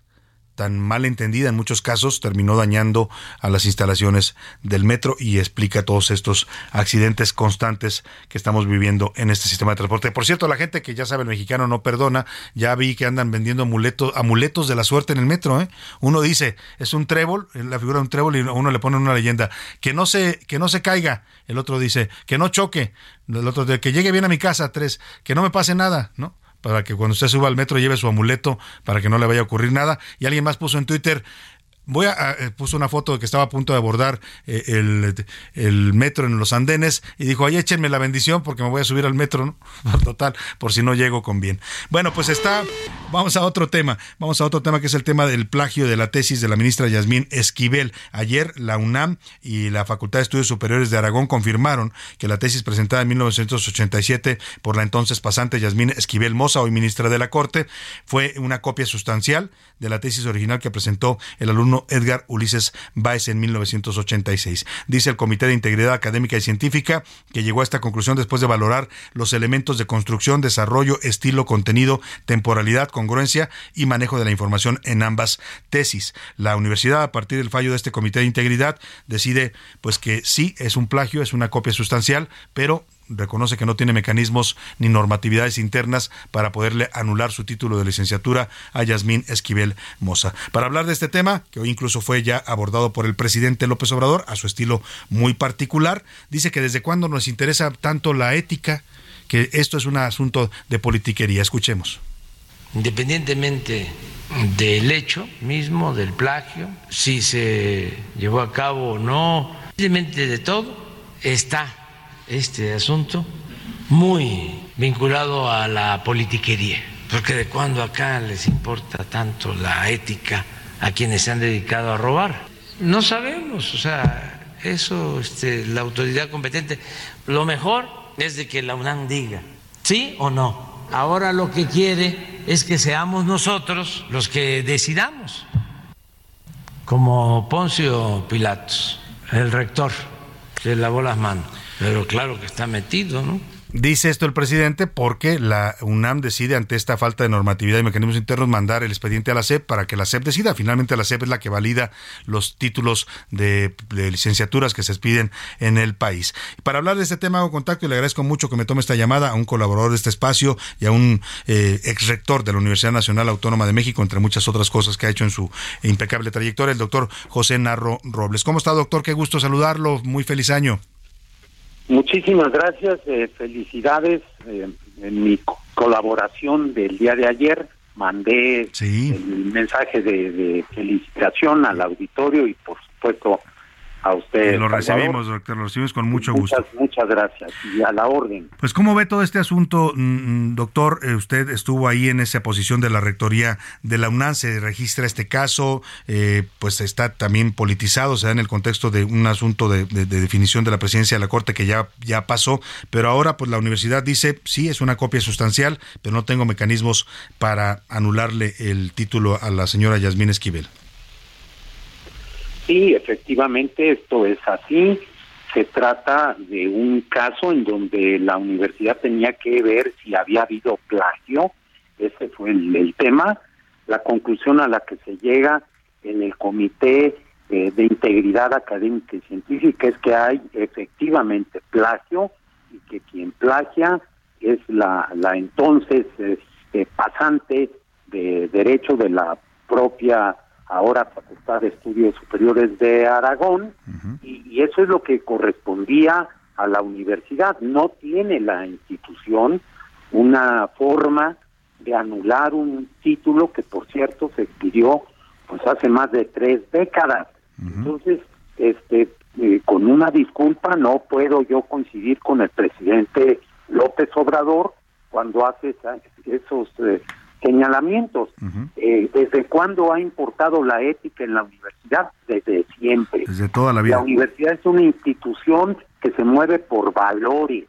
tan mal entendida en muchos casos terminó dañando a las instalaciones del metro y explica todos estos accidentes constantes que estamos viviendo en este sistema de transporte. Por cierto, la gente que ya sabe el mexicano no perdona, ya vi que andan vendiendo amuletos, amuletos de la suerte en el metro. ¿eh? Uno dice, es un trébol, la figura de un trébol y uno le pone una leyenda, que no se, que no se caiga. El otro dice, que no choque. El otro que llegue bien a mi casa, tres, que no me pase nada, ¿no? Para que cuando usted suba al metro lleve su amuleto para que no le vaya a ocurrir nada. Y alguien más puso en Twitter, voy a, eh, puso una foto de que estaba a punto de abordar eh, el, metro en los andenes y dijo, ay, échenme la bendición porque me voy a subir al metro, ¿no? [LAUGHS] Total, por si no llego con bien. Bueno, pues está, vamos a otro tema, vamos a otro tema que es el tema del plagio de la tesis de la ministra Yasmín Esquivel. Ayer la UNAM y la Facultad de Estudios Superiores de Aragón confirmaron que la tesis presentada en 1987 por la entonces pasante Yasmín Esquivel Moza, hoy ministra de la Corte, fue una copia sustancial de la tesis original que presentó el alumno Edgar Ulises Báez en 1986. Dice el Comité de Integridad Académica y Científica que llegó a esta conclusión después de valorar los elementos de construcción, desarrollo, estilo, contenido, temporalidad, congruencia y manejo de la información en ambas tesis. La universidad, a partir del fallo de este Comité de Integridad, decide pues que sí es un plagio, es una copia sustancial, pero reconoce que no tiene mecanismos ni normatividades internas para poderle anular su título de licenciatura a Yasmín Esquivel Moza. Para hablar de este tema, que hoy incluso fue ya abordado por el presidente López Obrador, a su estilo muy particular, dice que desde cuándo nos interesa tanto la ética, que esto es un asunto de politiquería. Escuchemos. independientemente del hecho mismo, del plagio, si se llevó a cabo o no, independientemente de todo, está este asunto muy vinculado a la politiquería, porque de cuando acá les importa tanto la ética a quienes se han dedicado a robar. No sabemos, o sea, eso este, la autoridad competente. Lo mejor es de que la UNAM diga sí o no. Ahora lo que quiere es que seamos nosotros los que decidamos, como Poncio Pilatos, el rector, que lavó las manos. Pero claro que está metido, ¿no? Dice esto el presidente porque la UNAM decide ante esta falta de normatividad y mecanismos internos mandar el expediente a la SEP para que la SEP decida. Finalmente la SEP es la que valida los títulos de, licenciaturas que se expiden en el país. Para hablar de este tema hago contacto y le agradezco mucho que me tome esta llamada a un colaborador de este espacio y a un eh, ex rector de la Universidad Nacional Autónoma de México, entre muchas otras cosas que ha hecho en su impecable trayectoria, el doctor José Narro Robles. ¿Cómo está, doctor? Qué gusto saludarlo. Muy feliz año. Muchísimas gracias, eh, felicidades. eh, en mi co- colaboración del día de ayer mandé el mensaje de, de felicitación al auditorio y por supuesto a usted. lo Salvador. recibimos, doctor, lo recibimos con mucho gusto. Muchas, gracias y a la orden. Pues cómo ve todo este asunto, mm, doctor, Eh, usted estuvo ahí en esa posición de la rectoría de la UNAM, se registra este caso, eh, pues está también politizado, se da en el contexto de un asunto de, de- de definición de la presidencia de la Corte que ya, ya pasó, pero ahora pues la universidad dice, sí, es una copia sustancial, pero no tengo mecanismos para anularle el título a la señora Yasmín Esquivel. Sí, efectivamente, esto es así. Se trata de un caso en donde la universidad tenía que ver si había habido plagio. Ese fue el, tema. La conclusión a la que se llega en el comité eh, de integridad académica y científica es que hay efectivamente plagio y que quien plagia es la, la entonces este, pasante de derecho de la propia ahora Facultad de Estudios Superiores de Aragón y, y eso es lo que correspondía a la universidad. No tiene la institución una forma de anular un título que por cierto se expidió pues hace más de tres décadas. Entonces, este, eh, con una disculpa no puedo yo coincidir con el presidente López Obrador cuando hace esa- esos eh, señalamientos. Eh, ¿Desde cuándo ha importado la ética en la universidad? Desde siempre. Desde toda la vida. La universidad es una institución que se mueve por valores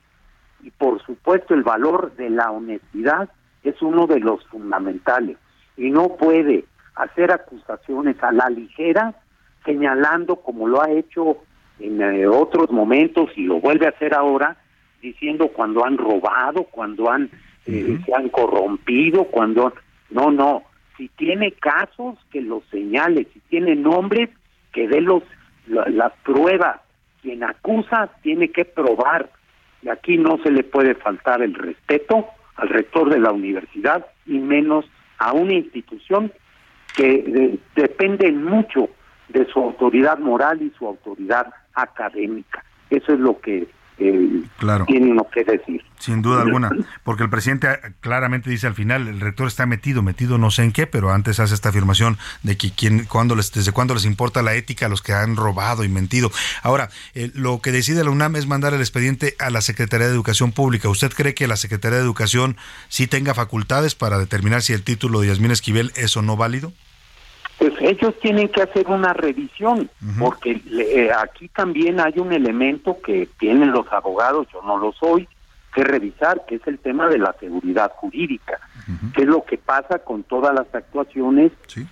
y por supuesto el valor de la honestidad es uno de los fundamentales y no puede hacer acusaciones a la ligera señalando como lo ha hecho en eh, otros momentos y lo vuelve a hacer ahora diciendo cuando han robado, cuando han eh, se han corrompido, cuando no, no, si tiene casos que los señale, si tiene nombres que dé los la- las pruebas, quien acusa tiene que probar. Y aquí no se le puede faltar el respeto al rector de la universidad y menos a una institución que depende mucho de su autoridad moral y su autoridad académica. Eso es lo que eh, Claro. tiene uno que decir. Sin duda alguna, porque el presidente ah, claramente dice al final, el rector está metido, metido no sé en qué, pero antes hace esta afirmación de que quién, cuándo les, desde cuándo les importa la ética a los que han robado y mentido. Ahora, eh, lo que decide la UNAM es mandar el expediente a la Secretaría de Educación Pública. ¿Usted cree que la Secretaría de Educación sí tenga facultades para determinar si el título de Yasmín Esquivel es o no válido? Pues ellos tienen que hacer una revisión, porque le- eh, aquí también hay un elemento que tienen los abogados, yo no lo soy, que revisar, que es el tema de la seguridad jurídica, que es lo que pasa con todas las actuaciones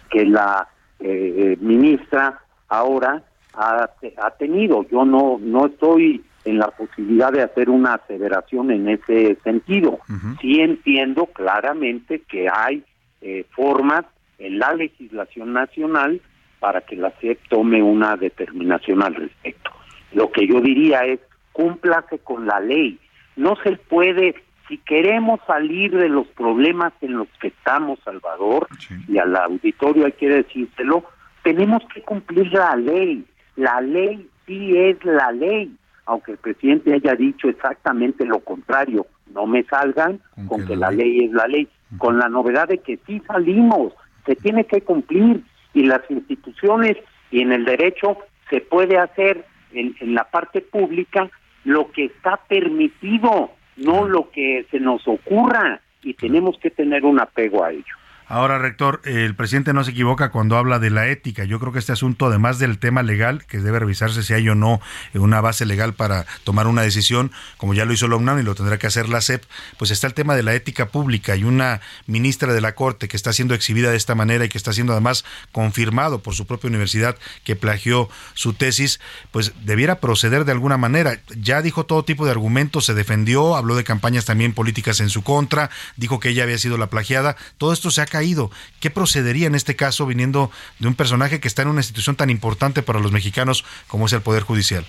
que la eh, eh, ministra ahora ha, ha tenido. Yo no, no estoy en la posibilidad de hacer una aseveración en ese sentido. Sí entiendo claramente que hay eh, formas en la legislación nacional para que la SEP tome una determinación al respecto. Lo que yo diría es, cúmplase con la ley. No se puede, si queremos salir de los problemas en los que estamos, Salvador, y al auditorio hay que decírselo, tenemos que cumplir la ley. La ley sí es la ley, aunque el presidente haya dicho exactamente lo contrario. No me salgan con que la ley es la ley, con la novedad de que sí salimos, se tiene que cumplir y las instituciones y en el derecho se puede hacer en, en la parte pública lo que está permitido, no lo que se nos ocurra y tenemos que tener un apego a ello. Ahora, rector, el presidente no se equivoca cuando habla de la ética. Yo creo que este asunto, además del tema legal, que debe revisarse si hay o no una base legal para tomar una decisión, como ya lo hizo la UNAM y lo tendrá que hacer la SEP, pues está el tema de la ética pública y una ministra de la Corte que está siendo exhibida de esta manera y que está siendo además confirmado por su propia universidad que plagió su tesis, pues debiera proceder de alguna manera. Ya dijo todo tipo de argumentos, se defendió, habló de campañas también políticas en su contra, dijo que ella había sido la plagiada. Todo esto se ha caído. ¿Qué procedería en este caso viniendo de un personaje que está en una institución tan importante para los mexicanos como es el Poder Judicial?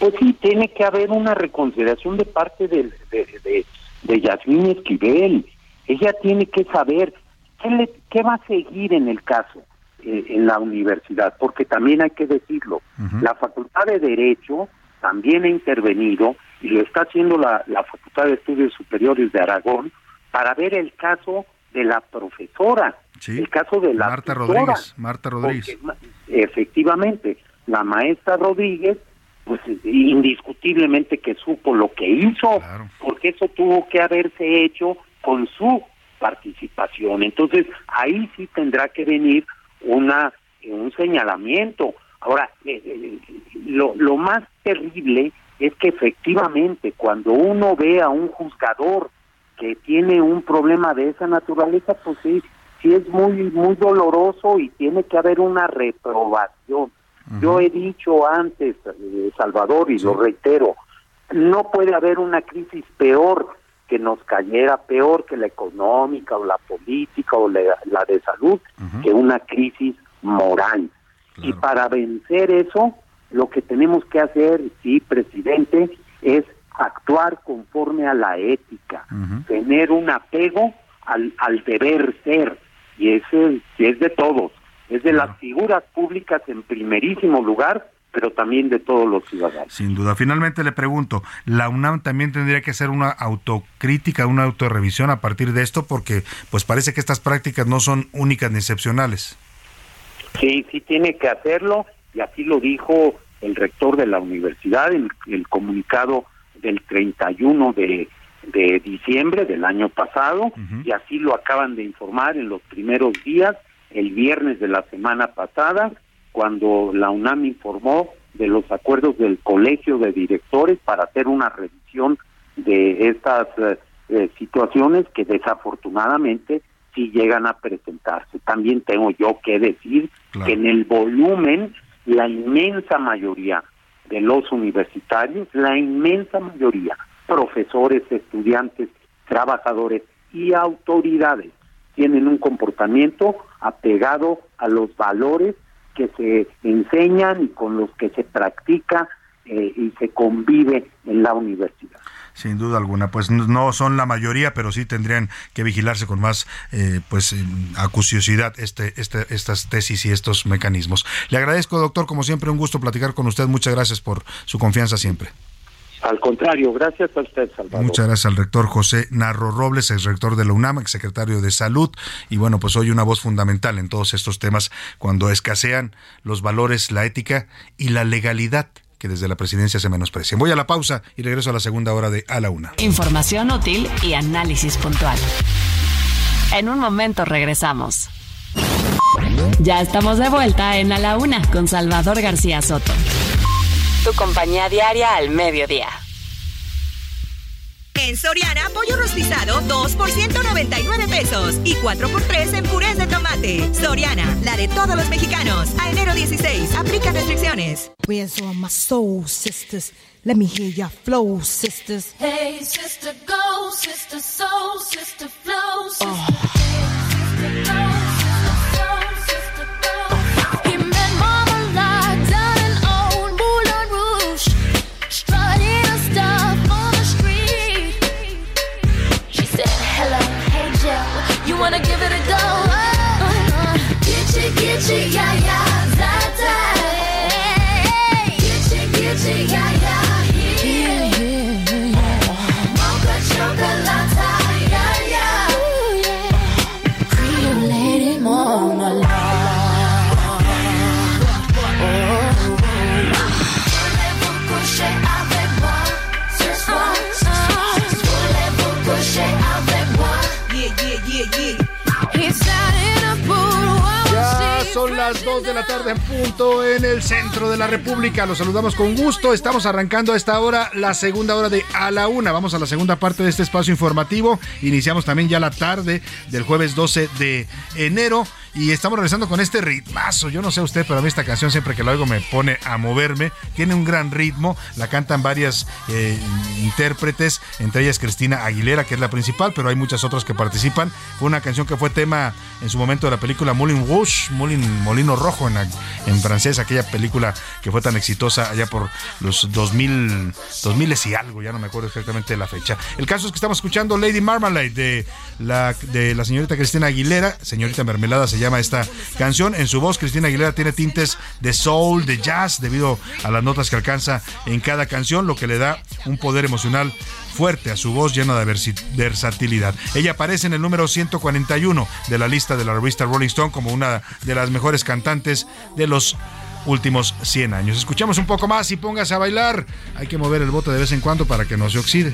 Pues sí, tiene que haber una reconsideración de parte de, de, de, de Yasmín Esquivel. Ella tiene que saber qué, le, qué va a seguir en el caso eh, en la universidad, porque también hay que decirlo, la Facultad de Derecho también ha intervenido y lo está haciendo la, la Facultad de Estudios Superiores de Aragón para ver el caso de la profesora, el caso de la Marta tutora, Rodríguez, Marta Rodríguez. efectivamente, la maestra Rodríguez, pues indiscutiblemente que supo lo que hizo, porque eso tuvo que haberse hecho con su participación. Entonces, ahí sí tendrá que venir una un señalamiento. Ahora, eh, eh, lo, lo más terrible es que efectivamente cuando uno ve a un juzgador que tiene un problema de esa naturaleza, pues sí, sí es muy muy doloroso y tiene que haber una reprobación. Yo he dicho antes, eh, Salvador, y lo reitero, no puede haber una crisis peor que nos cayera, peor que la económica o la política o la, la de salud, que una crisis moral. Y para vencer eso, lo que tenemos que hacer, sí, presidente, es actuar conforme a la ética, tener un apego al, al deber ser, y ese es de todos, es de las figuras públicas en primerísimo lugar, pero también de todos los ciudadanos. Sin duda. Finalmente le pregunto, ¿la UNAM también tendría que hacer una autocrítica, una autorrevisión a partir de esto? Porque pues parece que estas prácticas no son únicas ni excepcionales. Sí, sí tiene que hacerlo, y así lo dijo el rector de la universidad el comunicado del 31 de, de diciembre del año pasado, y así lo acaban de informar en los primeros días, el viernes de la semana pasada, cuando la UNAM informó de los acuerdos del colegio de directores para hacer una revisión de estas eh, eh, situaciones que desafortunadamente sí llegan a presentarse. También tengo yo que decir que en el volumen la inmensa mayoría de los universitarios, la inmensa mayoría, profesores, estudiantes, trabajadores y autoridades, tienen un comportamiento apegado a los valores que se enseñan y con los que se practica eh, y se convive en la universidad. Sin duda alguna, pues no son la mayoría, pero sí tendrían que vigilarse con más eh, pues acuciosidad este, este, estas tesis y estos mecanismos. Le agradezco, doctor, como siempre, un gusto platicar con usted. Muchas gracias por su confianza siempre. Al contrario, gracias a usted, Salvador. Muchas gracias al rector José Narro Robles, ex rector de la UNAM, ex secretario de Salud, y bueno, pues hoy una voz fundamental en todos estos temas cuando escasean los valores, la ética y la legalidad desde la presidencia se menosprecian. Voy a la pausa y regreso a la segunda hora de A la Una. Información útil y análisis puntual. En un momento regresamos. Ya estamos de vuelta en A la Una con Salvador García Soto. Tu compañía diaria al mediodía. En Soriana, pollo rostizado 2 por 199 pesos y 4 por 3 en purés de tomate. Soriana, la de todos los mexicanos. A enero 16, aplica restricciones. Where's all my soul sisters? Let me hear your flow, sisters. Hey, sister, go, sister, soul, sister, flow, sister. Hey, sister, go, Gitchy, gitchy, yeah, yeah, la tarde en punto en el centro de la República. Los saludamos con gusto. Estamos arrancando a esta hora la segunda hora de A la Una. Vamos a la segunda parte de este espacio informativo. Iniciamos también ya la tarde del jueves 12 de enero. Y estamos regresando con este ritmazo. Yo no sé usted, pero a mí esta canción siempre que lo oigo me pone a moverme. Tiene un gran ritmo. La cantan varias eh, intérpretes, entre ellas Cristina Aguilera, que es la principal, pero hay muchas otras que participan. Fue una canción que fue tema en su momento de la película Moulin Rouge, Moulin, Molino Rojo en, francés, aquella película que fue tan exitosa allá por los 2000, 2000 y algo, ya no me acuerdo exactamente la fecha. El caso es que estamos escuchando Lady Marmalade de la, de la señorita Cristina Aguilera, señorita Mermelada se llama esta canción. En su voz, Cristina Aguilera tiene tintes de soul, de jazz, debido a las notas que alcanza en cada canción, lo que le da un poder emocional fuerte a su voz llena de versatilidad. Ella aparece en el número 141 de la lista de la revista Rolling Stone como una de las mejores cantantes de los últimos 100 años. Escuchamos un poco más y póngase a bailar. Hay que mover el bote de vez en cuando para que no se oxide.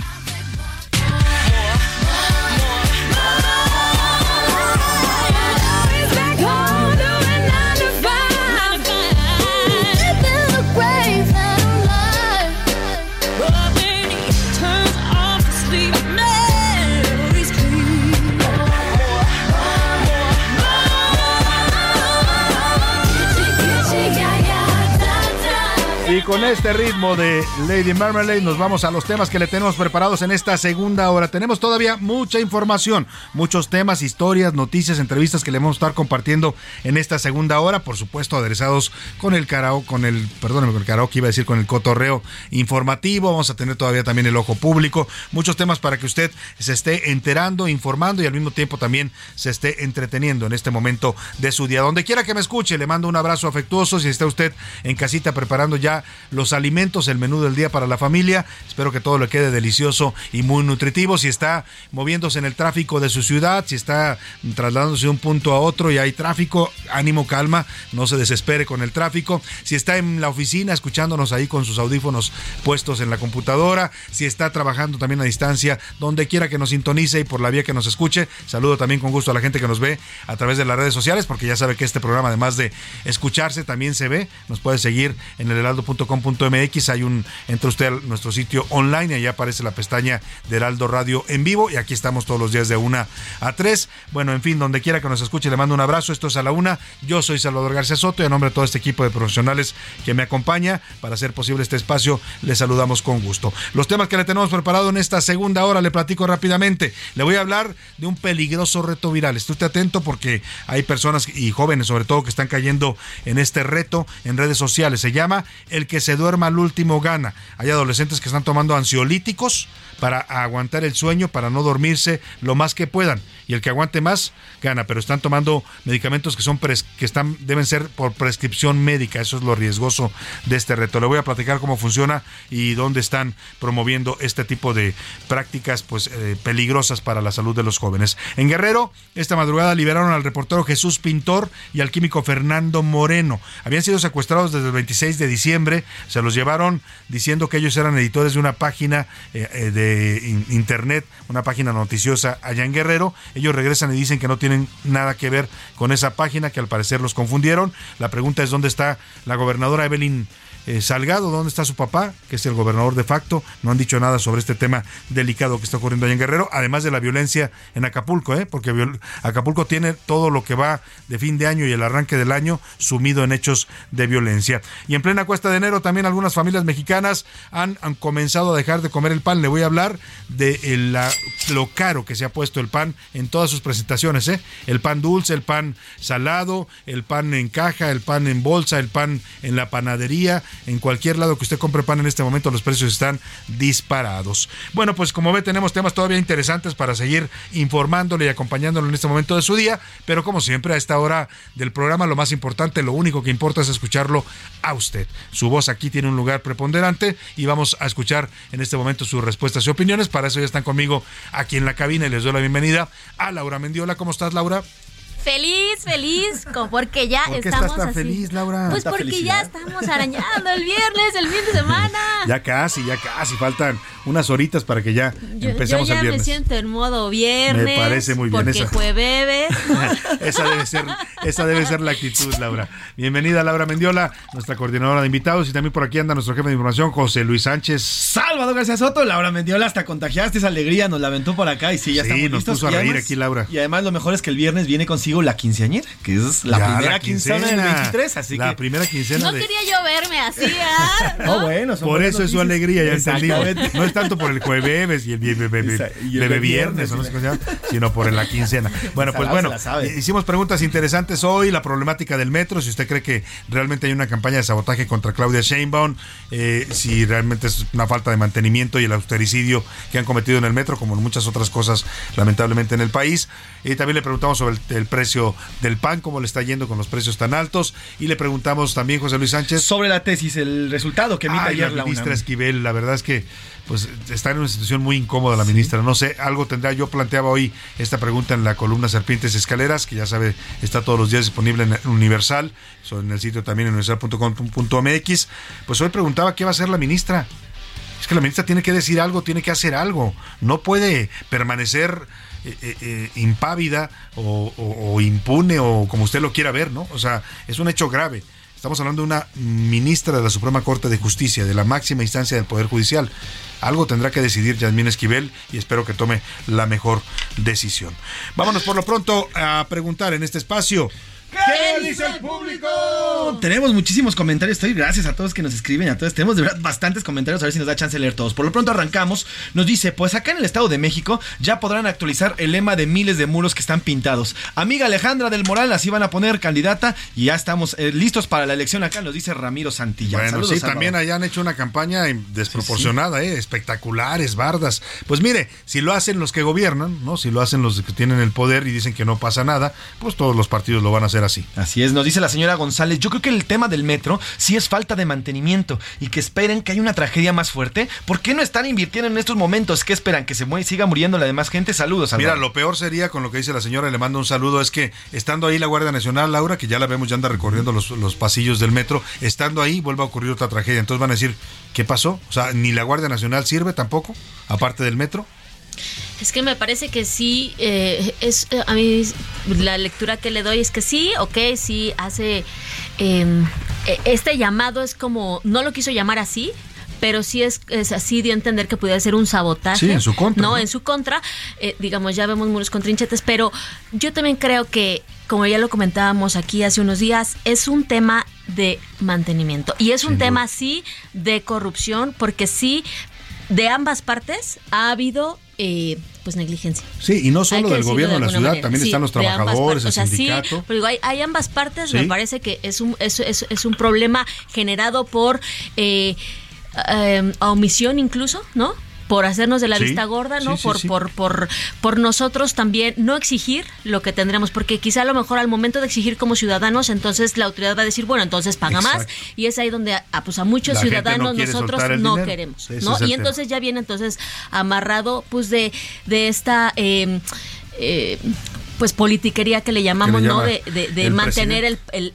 Con este ritmo de Lady Marmalade nos vamos a los temas que le tenemos preparados en esta segunda hora. Tenemos todavía mucha información, muchos temas, historias, noticias, entrevistas que le vamos a estar compartiendo en esta segunda hora, por supuesto aderezados con el karaoke, con el, perdón, con el karaoke iba a decir con el cotorreo informativo. Vamos a tener todavía también el ojo público, muchos temas para que usted se esté enterando, informando y al mismo tiempo también se esté entreteniendo en este momento de su día. Donde quiera que me escuche, le mando un abrazo afectuoso. Si está usted en casita preparando ya los alimentos, el menú del día para la familia, espero que todo le quede delicioso y muy nutritivo. Si está moviéndose en el tráfico de su ciudad, si está trasladándose de un punto a otro y hay tráfico, ánimo, calma, no se desespere con el tráfico. Si está en la oficina escuchándonos ahí con sus audífonos puestos en la computadora, si está trabajando también a distancia, donde quiera que nos sintonice y por la vía que nos escuche, saludo también con gusto a la gente que nos ve a través de las redes sociales, porque ya sabe que este programa, además de escucharse, también se ve. Nos puede seguir en el heraldo.com.mx. Hay un, entra usted a nuestro sitio online y allá aparece la pestaña de Heraldo Radio en vivo. Y aquí estamos todos los días de una a tres. Bueno, en fin, donde quiera que nos escuche, le mando un abrazo. Esto es a la una. Yo soy Salvador García Soto y a nombre de todo este equipo de profesionales que me acompaña para hacer posible este espacio, le saludamos con gusto. Los temas que le tenemos preparado en esta segunda hora, le platico rápidamente. Le voy a hablar de un peligroso reto viral. Esté atento porque hay personas y jóvenes sobre todo que están cayendo en este reto en redes sociales. Se llama El que se duerma al último gana. Hay adolescentes que están tomando ansiolíticos para aguantar el sueño, para no dormirse lo más que puedan. Y el que aguante más gana, pero están tomando medicamentos que son pres- que están deben ser por prescripción médica. Eso es lo riesgoso de este reto. Le voy a platicar cómo funciona y dónde están promoviendo este tipo de prácticas pues eh, peligrosas para la salud de los jóvenes. En Guerrero, esta madrugada liberaron al reportero Jesús Pintor y al químico Fernando Moreno. Habían sido secuestrados desde el 26 de diciembre. Se los llevaron diciendo que ellos eran editores de una página eh, eh, de in- internet, una página noticiosa allá en Guerrero. Regresan y dicen que no tienen nada que ver con esa página, que al parecer los confundieron. La pregunta es dónde está la gobernadora Evelyn eh, Salgado, ¿dónde está su papá? Que es el gobernador de facto. No han dicho nada sobre este tema delicado que está ocurriendo allá en Guerrero, además de la violencia en Acapulco, ¿eh? porque Acapulco tiene todo lo que va de fin de año y el arranque del año sumido en hechos de violencia. Y en plena cuesta de enero también algunas familias mexicanas han, han comenzado a dejar de comer el pan. Le voy a hablar de el- lo caro que se ha puesto el pan en todas sus presentaciones. ¿eh? El pan dulce, el pan salado, el pan en caja, el pan en bolsa, el pan en la panadería. En cualquier lado que usted compre pan en este momento los precios están disparados. Bueno, pues como ve tenemos temas todavía interesantes para seguir informándole y acompañándolo en este momento de su día, pero como siempre a esta hora del programa lo más importante, lo único que importa es escucharlo a usted. Su voz aquí tiene un lugar preponderante y vamos a escuchar en este momento sus respuestas y opiniones. Para eso ya están conmigo aquí en la cabina y les doy la bienvenida a Laura Mendiola. ¿Cómo estás, Laura? Feliz, feliz, porque ya ¿Por qué estamos estás tan así. feliz, Laura? Pues porque felicidad. ya estamos arañando el viernes, el fin de semana. [LAUGHS] Ya casi, ya casi, faltan unas horitas para que ya Yo, yo empecemos ya el me viernes. siento en modo viernes. Me parece muy bien Porque esa. jueves. [LAUGHS] esa debe ser, esa debe ser la actitud, Laura. Bienvenida, Laura Mendiola, nuestra coordinadora de invitados, y también por aquí anda nuestro jefe de información, José Luis Sánchez. Salvador García Soto, Laura Mendiola, hasta contagiaste esa alegría, nos la aventó por acá y sí, ya Sí, estamos nos listos. puso a reír además- aquí, Laura. Y además lo mejor es que el viernes viene consigo la quinceañera, que es la Ya, primera la quincena del 23, así la que... primera quincena No de... quería yo verme así, ¿ah? [LAUGHS] No, bueno, son Por eso es su alegría, ya entendimos. No es tanto por el jueves y el bebé, bebé, Esa- y el bebé viernes, viernes, o no sé cómo se llama, sino por la quincena. [LAUGHS] Bueno, pues bueno, la hicimos preguntas interesantes hoy, la problemática del metro, si usted cree que realmente hay una campaña de sabotaje contra Claudia Sheinbaum, eh, si realmente es una falta de mantenimiento y el austericidio que han cometido en el metro, como en muchas otras cosas lamentablemente en el país. Y también le preguntamos sobre el, el precio del pan, cómo le está yendo con los precios tan altos. Y le preguntamos también, José Luis Sánchez. Sobre la tesis, el resultado que emite Ay, ayer la la ministra. Esquivel, la verdad es que pues está en una situación muy incómoda la ministra. No sé, algo tendrá. Yo planteaba hoy esta pregunta en la columna Serpientes y Escaleras, que ya sabe, está todos los días disponible en Universal, en el sitio también en universal.com.mx. Pues hoy preguntaba qué va a hacer la ministra. Es que la ministra tiene que decir algo, tiene que hacer algo. No puede permanecer eh, eh, eh, impávida o, o- o impune o como usted lo quiera ver, ¿no? O sea, es un hecho grave. Estamos hablando de una ministra de la Suprema Corte de Justicia, de la máxima instancia del Poder Judicial. Algo tendrá que decidir Yasmín Esquivel y espero que tome la mejor decisión. Vámonos por lo pronto a preguntar en este espacio. ¿Qué dice el público? Tenemos muchísimos comentarios. Estoy gracias a todos que nos escriben, a todos. Tenemos de verdad bastantes comentarios. A ver si nos da chance de leer todos. Por lo pronto arrancamos. Nos dice: Pues acá en el Estado de México ya podrán actualizar el lema de miles de muros que están pintados. Amiga Alejandra del Moral, así van a poner candidata y ya estamos eh, listos para la elección acá. Nos dice Ramiro Santillán. Bueno, Saludos, sí, Salvador. también allá han hecho una campaña desproporcionada, ¿eh? espectaculares, bardas. Pues mire, si lo hacen los que gobiernan, ¿no? Si lo hacen los que tienen el poder y dicen que no pasa nada, pues todos los partidos lo van a hacer así. Así es, nos dice la señora González, yo creo que el tema del metro sí es falta de mantenimiento y que esperen que haya una tragedia más fuerte. ¿Por qué no están invirtiendo en estos momentos? ¿Qué esperan? ¿Que se siga muriendo la demás gente? Saludos. Mira, Salvador. lo peor sería con lo que dice la señora, le mando un saludo, es que estando ahí la Guardia Nacional, Laura, que ya la vemos, ya anda recorriendo los, los pasillos del metro, estando ahí vuelve a ocurrir otra tragedia. Entonces van a decir, ¿qué pasó? O sea, ni la Guardia Nacional sirve tampoco, aparte del metro. Es que me parece que sí, eh, es eh, a mí la lectura que le doy es que sí, ok, sí hace eh, eh, este llamado es como no lo quiso llamar así. Pero sí es, es así, dio a entender que pudiera ser un sabotaje. Sí, en su contra, No, ¿no? en su contra. Eh, digamos, ya vemos muros con trinchetes, pero yo también creo que, como ya lo comentábamos aquí hace unos días, es un tema de mantenimiento. Y es un tema, sí, de corrupción, porque sí, de ambas partes ha habido eh, pues negligencia. Sí, y no solo del gobierno de la ciudad, manera. también Sí, están los trabajadores, el O sea, sí, sindicato. pero digo, hay, hay ambas partes, Sí. me parece que es un, es, es- es un problema generado por eh, eh, omisión incluso, ¿no? Por hacernos de la Sí, vista gorda, ¿no? sí, por, sí. por, por, por nosotros también no exigir lo que tendremos, porque quizá a lo mejor al momento de exigir como ciudadanos, entonces la autoridad va a decir, bueno, entonces paga más, y es ahí donde a, pues a muchos La gente no ciudadanos nosotros no dinero. queremos, Ese ¿no? Y tema. entonces ya viene entonces amarrado pues de, de esta eh, eh, pues politiquería que le llamamos, le ¿no? De, de- de el mantener el, el,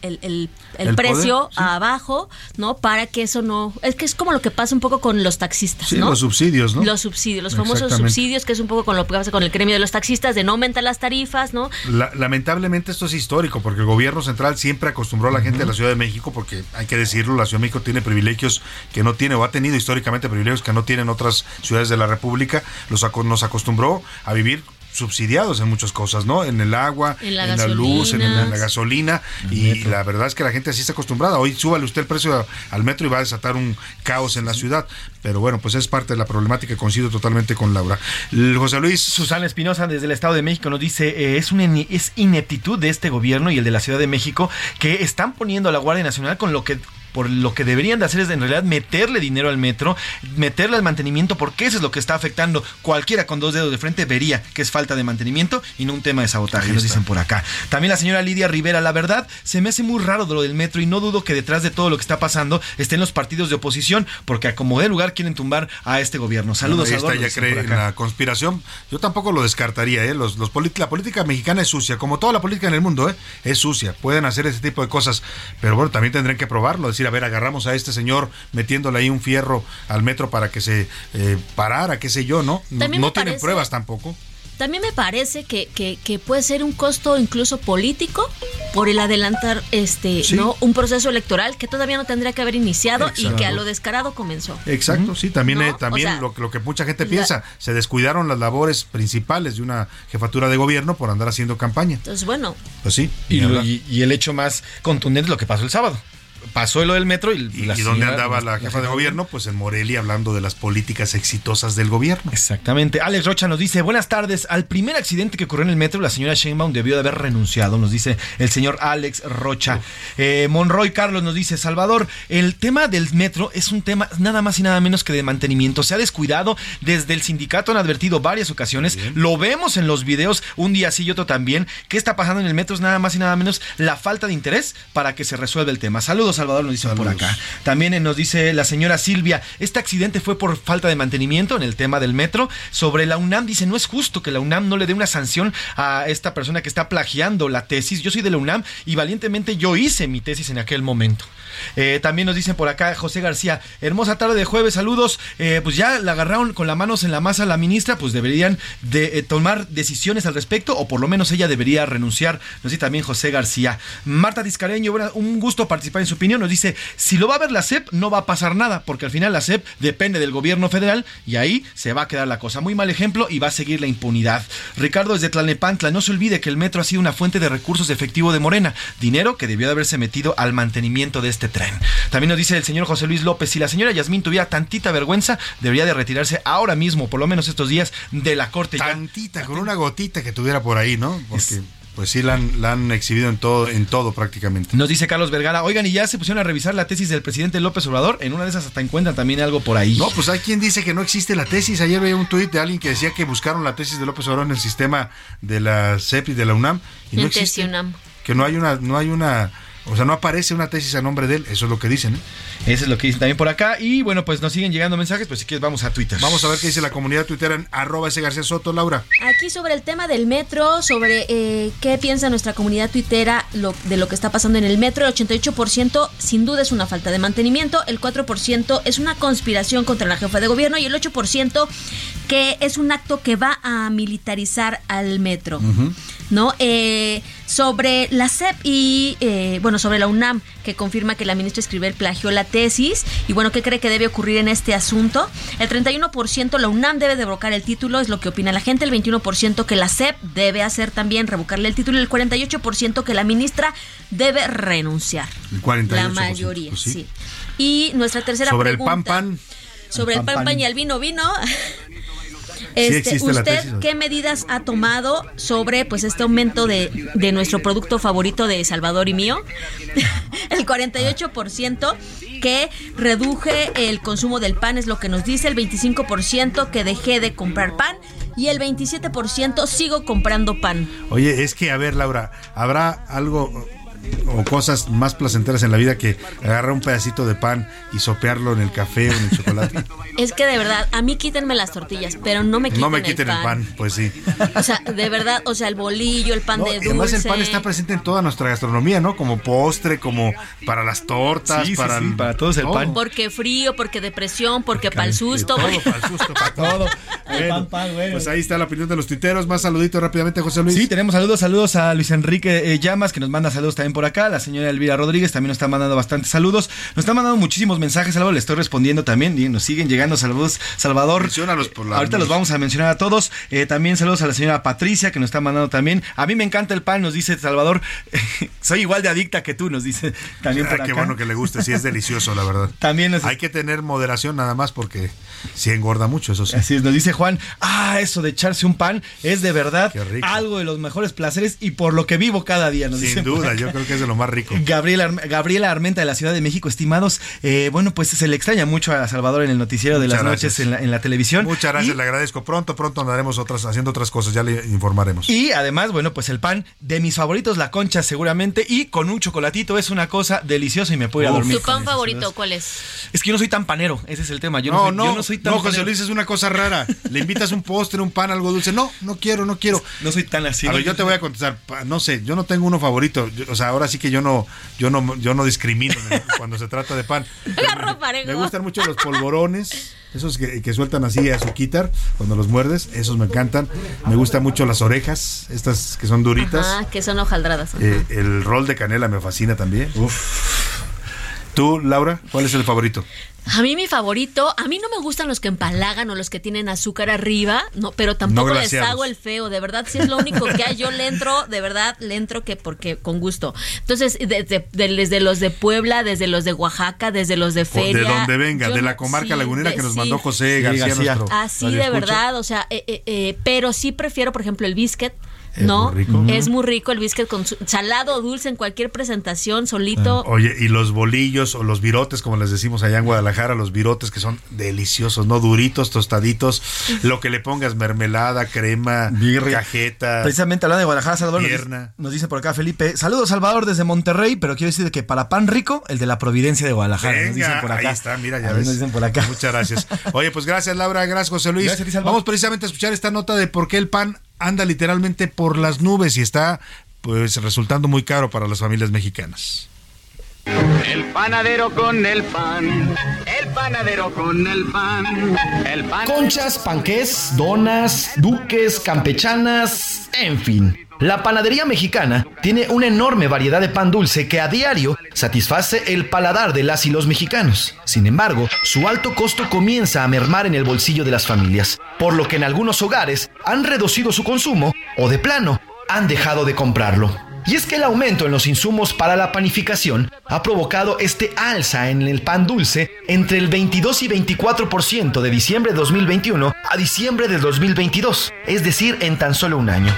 el, precio poder, sí. abajo, ¿no? Para que eso no... Es que es como lo que pasa un poco con los taxistas, Sí, ¿no? los subsidios, ¿no? Los subsidios, los famosos subsidios, que es un poco con lo que pasa con el gremio de los taxistas, de no aumentar las tarifas, ¿no? La- lamentablemente esto es histórico porque el gobierno central siempre acostumbró a la gente de la Ciudad de México porque hay que decirlo, la Ciudad de México tiene privilegios que no tiene o ha tenido históricamente privilegios que no tienen otras ciudades de la República, los nos acostumbró a vivir subsidiados en muchas cosas, ¿no? En el agua, En la luz, en, la gasolina y la verdad es que la gente así está acostumbrada. Hoy súbale usted el precio al metro y va a desatar un caos en la ciudad, pero bueno, pues es parte de la problemática y coincido totalmente con Laura. El José Luis Susana Espinosa desde el Estado de México nos dice eh, es una es ineptitud de este gobierno y el de la Ciudad de México que están poniendo a la Guardia Nacional con lo que por lo que deberían de hacer es en realidad meterle dinero al metro, meterle al mantenimiento, porque eso es lo que está afectando. Cualquiera con dos dedos de frente vería que es falta de mantenimiento y no un tema de sabotaje, nos dicen por acá. También la señora Lidia Rivera, la verdad, se me hace muy raro de lo del metro y no dudo que detrás de todo lo que está pasando estén los partidos de oposición, porque a como de lugar quieren tumbar a este gobierno. Saludos, Ahí está, ya cree en la conspiración. Yo tampoco lo descartaría, ¿eh? Los, la política mexicana es sucia, como toda la política en el mundo, ¿eh? Es sucia. Pueden hacer ese tipo de cosas, pero bueno, también tendrán que probarlo. Decir, a ver, agarramos a este señor metiéndole ahí un fierro al metro para que se eh, parara, qué sé yo, ¿no? No, También no tienen parece- pruebas tampoco. También me parece que, que, que puede ser un costo incluso político por el adelantar este Sí. no un proceso electoral que todavía no tendría que haber iniciado y que a lo descarado comenzó. Exacto, sí, también, ¿No? eh, también O sea, lo, que- lo que mucha gente la- piensa, se descuidaron las labores principales de una jefatura de gobierno por andar haciendo campaña. Entonces, bueno, Pues sí. Y, ni lo- hablar. y- y el hecho más contundente es lo que pasó el sábado. Pasó lo del metro y, ¿Y, la y dónde andaba la jefa de gobierno? Pues en Morelia hablando de las políticas exitosas del gobierno. Exactamente. Alex Rocha nos dice, buenas tardes. Al primer accidente que ocurrió en el metro, la señora Sheinbaum debió de haber renunciado, nos dice el señor Alex Rocha. Eh, Monroy Carlos nos dice, Salvador, el tema del metro es un tema nada más y nada menos que de mantenimiento. Se ha descuidado, desde el sindicato han advertido varias ocasiones, lo vemos en los videos, un día sí y otro también. ¿Qué está pasando en el metro? Es nada más y nada menos la falta de interés para que se resuelva el tema. Saludos, Salvador, nos dicen por acá. También eh, nos dice la señora Silvia, este accidente fue por falta de mantenimiento en el tema del metro. Sobre la UNAM, dice, no es justo que la UNAM no le dé una sanción a esta persona que está plagiando la tesis. Yo soy de la UNAM y valientemente yo hice mi tesis en aquel momento. Eh, también nos dicen por acá José García, hermosa tarde de jueves, saludos. Eh, pues ya la agarraron con las manos en la masa la ministra, pues deberían de eh, tomar decisiones al respecto o por lo menos ella debería renunciar. Nos dice también José García. Marta Discareño, un gusto participar en su opinión. Nos dice, si lo va a ver la SEP, no va a pasar nada, porque al final la SEP depende del gobierno federal y ahí se va a quedar la cosa. Muy mal ejemplo y va a seguir la impunidad. Ricardo desde Tlalnepantla, no se olvide que el metro ha sido una fuente de recursos de efectivo de Morena, dinero que debió de haberse metido al mantenimiento de este tren. También nos dice el señor José Luis López, si la señora Yasmín tuviera tantita vergüenza, debería de retirarse ahora mismo, por lo menos estos días, de la corte. Ya- Tantita, con una gotita que tuviera por ahí, ¿no? Porque pues sí la han, la han exhibido en todo, en todo prácticamente. Nos dice Carlos Vergara, oigan, y ya se pusieron a revisar la tesis del presidente López Obrador. En una de esas hasta encuentran también algo por ahí. No, pues hay quien dice que no existe la tesis. Ayer veía un tuit de alguien que decía que buscaron la tesis de López Obrador en el sistema de la CEP y de la UNAM y no existe. Tesionam. Que no hay una, no hay una, o sea, no aparece una tesis a nombre de él. Eso es lo que dicen. ¿eh? Eso es lo que dicen también por acá. Y bueno, pues nos siguen llegando mensajes, pues si quieres vamos a Twitter. Vamos a ver qué dice la comunidad tuitera en arroba ese García Soto, Laura. Aquí sobre el tema del metro, sobre eh, qué piensa nuestra comunidad tuitera lo- de lo que está pasando en el metro, el 88% sin duda es una falta de mantenimiento, el 4% es una conspiración contra la jefa de gobierno y el 8% que es un acto que va a militarizar al metro. ¿No? Eh, sobre la SEP y, eh, bueno, sobre la UNAM, que confirma que la ministra Escribel plagió la tesis. Y bueno, ¿qué cree que debe ocurrir en este asunto? El 31% la UNAM debe revocar el título, es lo que opina la gente. El 21% que la SEP debe hacer también, revocarle el título. Y el 48% que la ministra debe renunciar. El 48%, La mayoría, pues sí. sí. Y nuestra tercera Sobre el pregunta. pan pan. Sobre el, El pan, pan, pan. pan y el vino vino. [LAUGHS] Este, ¿Usted qué medidas ha tomado sobre pues este aumento de, de nuestro producto favorito de Salvador y mío? [LAUGHS] el 48% que reduje el consumo del pan es lo que nos dice, el 25% que dejé de comprar pan y el 27% sigo comprando pan. Oye, es que, a ver, Laura, ¿habrá algo o cosas más placenteras en la vida que agarrar un pedacito de pan y sopearlo en el café o en el chocolate? [LAUGHS] Es que de verdad, a mí quítenme las tortillas, pero no me quiten, no me quiten el pan. pues sí. O sea, de verdad, o sea, el bolillo, el pan No, de y dulce. además el pan está presente en toda nuestra gastronomía, ¿no? Como postre, como para las tortas, Sí, sí, para, sí, para todos el todo. pan. Porque frío, porque depresión, porque para el susto. todo, porque- [LAUGHS] para [LAUGHS] el susto, para todo. Bueno, Pues ahí está la opinión de los tuiteros. Más saluditos rápidamente, José Luis. Sí, tenemos saludos, saludos a Luis Enrique eh, Llamas, que nos manda saludos también por acá. La señora Elvira Rodríguez también nos está mandando bastantes saludos. Nos están mandando muchísimos mensajes, algo le estoy respondiendo también. Y nos siguen llegando saludos, Salvador. Por la Ahorita los vamos a mencionar a todos. Eh, también saludos a la señora Patricia, que nos está mandando también. A mí me encanta el pan, nos dice Salvador. [LAUGHS] Soy igual de adicta que tú, nos dice también Ah, por qué acá. bueno que le guste, sí es delicioso, la verdad. [LAUGHS] También nos- Hay que tener moderación nada más porque sí engorda mucho, eso sí. Así es, nos dice Juan, ah, eso de echarse un pan es de verdad algo de los mejores placeres y por lo que vivo cada día. Nos Sin dicen por duda, yo creo que es de lo más rico. Gabriela, Arm- Gabriela Armenta de la Ciudad de México, estimados, eh, bueno, pues se le extraña mucho a Salvador en el noticiero de las noches en la, en la televisión. Muchas gracias, Y- le agradezco. Pronto, pronto andaremos otras, haciendo otras cosas, ya le informaremos. Y además, bueno, pues el pan de mis favoritos, la concha seguramente, y con un chocolatito es una cosa deliciosa y me puedo ir a dormir. ¿Tu pan favorito cuál es? Es que yo no soy tan panero, ese es el tema. Yo no, no, soy, no, yo no soy tan no, José. Luis es una cosa rara. Le invitas un postre, un pan, algo dulce. No, no quiero, no quiero. No soy tan así. a yo te voy a contestar. No sé, yo no tengo uno favorito. Yo- o sea, ahora sí que yo no, yo no, yo no discrimino cuando se trata de pan. [LAUGHS] Parejo. Me gustan mucho los polvorones, esos que, que sueltan así a su quitar cuando los muerdes, esos me encantan. Me gustan mucho las orejas, estas que son duritas. Ajá, que son hojaldradas. ajá. Eh, el rol de canela me fascina también. Tú, Laura, ¿cuál es el favorito? A mí mi favorito, a mí no me gustan los que empalagan o los que tienen azúcar arriba, no, pero tampoco les hago el feo, de verdad, si es lo único que hay, yo le entro, de verdad, le entro que porque con gusto. Entonces, desde, de- desde los de Puebla, desde los de Oaxaca, desde los de O Feria. de donde venga, yo de la comarca sí, lagunera de- que nos sí. mandó José Sí, García, García. nuestro Así de verdad, o sea, eh, eh, eh, pero sí prefiero, por ejemplo, el biscuit. Es ¿No? muy rico. Es muy rico el biscuit con su- salado o dulce en cualquier presentación, solito. Oye, y los bolillos o los virotes, como les decimos allá en Guadalajara, los virotes que son deliciosos, ¿no? Duritos, tostaditos, lo que le pongas, mermelada, crema, Birria. cajeta. Precisamente hablando de Guadalajara, Salvador, nos Pierna. dice, nos dice por acá Felipe, saludos Salvador desde Monterrey, pero quiero decir que para pan rico, el de la Providencia de Guadalajara, nos dicen Venga, por acá. ahí está, mira, ya ves. Nos dicen por acá. Muchas gracias. [LAUGHS] Oye, pues gracias Laura, gracias José Luis. Gracias a ti, Salvador. Vamos precisamente a escuchar esta nota de por qué el pan anda literalmente por las nubes y está pues resultando muy caro para las familias mexicanas. El panadero con el pan, el panadero con el pan, el pan. Conchas, panqués, donas, duques, campechanas, en fin. La panadería mexicana tiene una enorme variedad de pan dulce que a diario satisface el paladar de las y los mexicanos. Sin embargo, su alto costo comienza a mermar en el bolsillo de las familias, por lo que en algunos hogares han reducido su consumo o de plano han dejado de comprarlo. Y es que el aumento en los insumos para la panificación ha provocado este alza en el pan dulce entre el 22 y 24% de diciembre de 2021 a diciembre de 2022, es decir, en tan solo un año.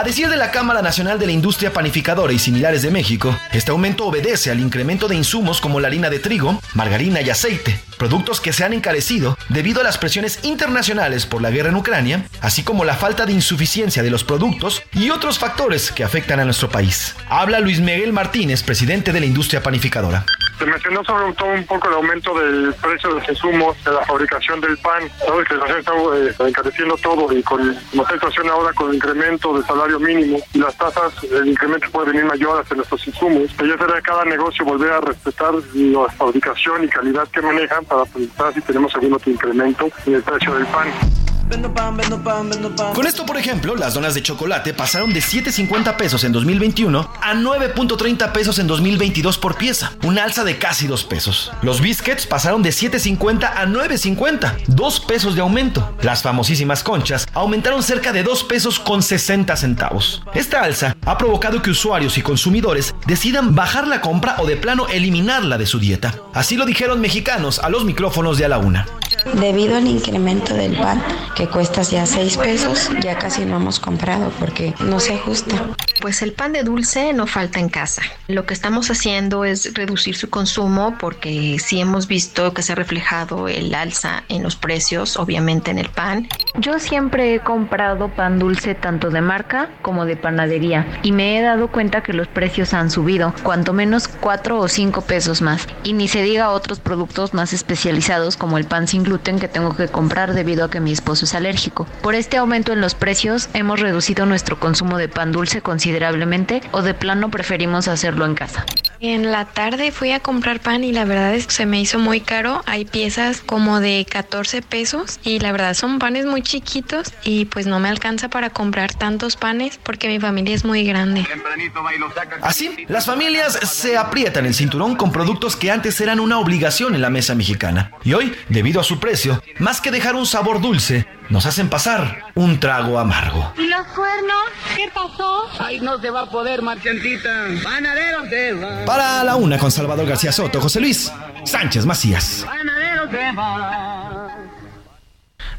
A decir de la Cámara Nacional de la Industria Panificadora y Similares de México, este aumento obedece al incremento de insumos como la harina de trigo, margarina y aceite, productos que se han encarecido debido a las presiones internacionales por la guerra en Ucrania, así como la falta de insuficiencia de los productos y otros factores que afectan a nuestro país. Habla Luis Miguel Martínez, presidente de la industria panificadora. Se mencionó sobre todo un poco el aumento del precio de los insumos de la fabricación del pan. Sabes que la está eh, encareciendo todo y con la situación ahora con incremento del salario mínimo y las tasas, el incremento puede venir mayor hacia nuestros insumos. Ya será cada negocio volver a respetar la fabricación y calidad que manejan para preguntar si tenemos algún otro incremento en el precio del pan. Con esto, por ejemplo, las donas de chocolate pasaron de 7.50 pesos en 2021 a 9.30 pesos en 2022 por pieza, un alza de casi 2 pesos. Los biscuits pasaron de 7.50 a 9.50, 2 pesos de aumento. Las famosísimas conchas aumentaron cerca de 2 pesos con 60 centavos. Esta alza ha provocado que usuarios y consumidores decidan bajar la compra o de plano eliminarla de su dieta. Así lo dijeron mexicanos a los micrófonos de a la una. Debido al incremento del pan, que cuesta ya 6 pesos, ya casi no hemos comprado porque no se ajusta. Pues el pan de dulce no falta en casa. Lo que estamos haciendo es reducir su consumo porque sí hemos visto que se ha reflejado el alza en los precios, obviamente en el pan. Yo siempre he comprado pan dulce tanto de marca como de panadería y me he dado cuenta que los precios han subido, cuanto menos 4 o 5 pesos más. Y ni se diga otros productos más especializados como el pan sin gluten que tengo que comprar debido a que mi esposo es alérgico. Por este aumento en los precios hemos reducido nuestro consumo de pan dulce considerablemente o de plano preferimos hacerlo en casa. En la tarde fui a comprar pan y la verdad es que se me hizo muy caro. Hay piezas como de 14 pesos y la verdad son panes muy chiquitos y pues no me alcanza para comprar tantos panes porque mi familia es muy grande. Así, las familias se aprietan el cinturón con productos que antes eran una obligación en la mesa mexicana. Y hoy, debido a su precio, más que dejar un sabor dulce, nos hacen pasar un trago amargo. ¿Y los cuernos? ¿Qué pasó? Ay, no se va a poder, marchantita. Panadero se va. Para la una con Salvador García Soto, José Luis Sánchez Macías. Panadero se va.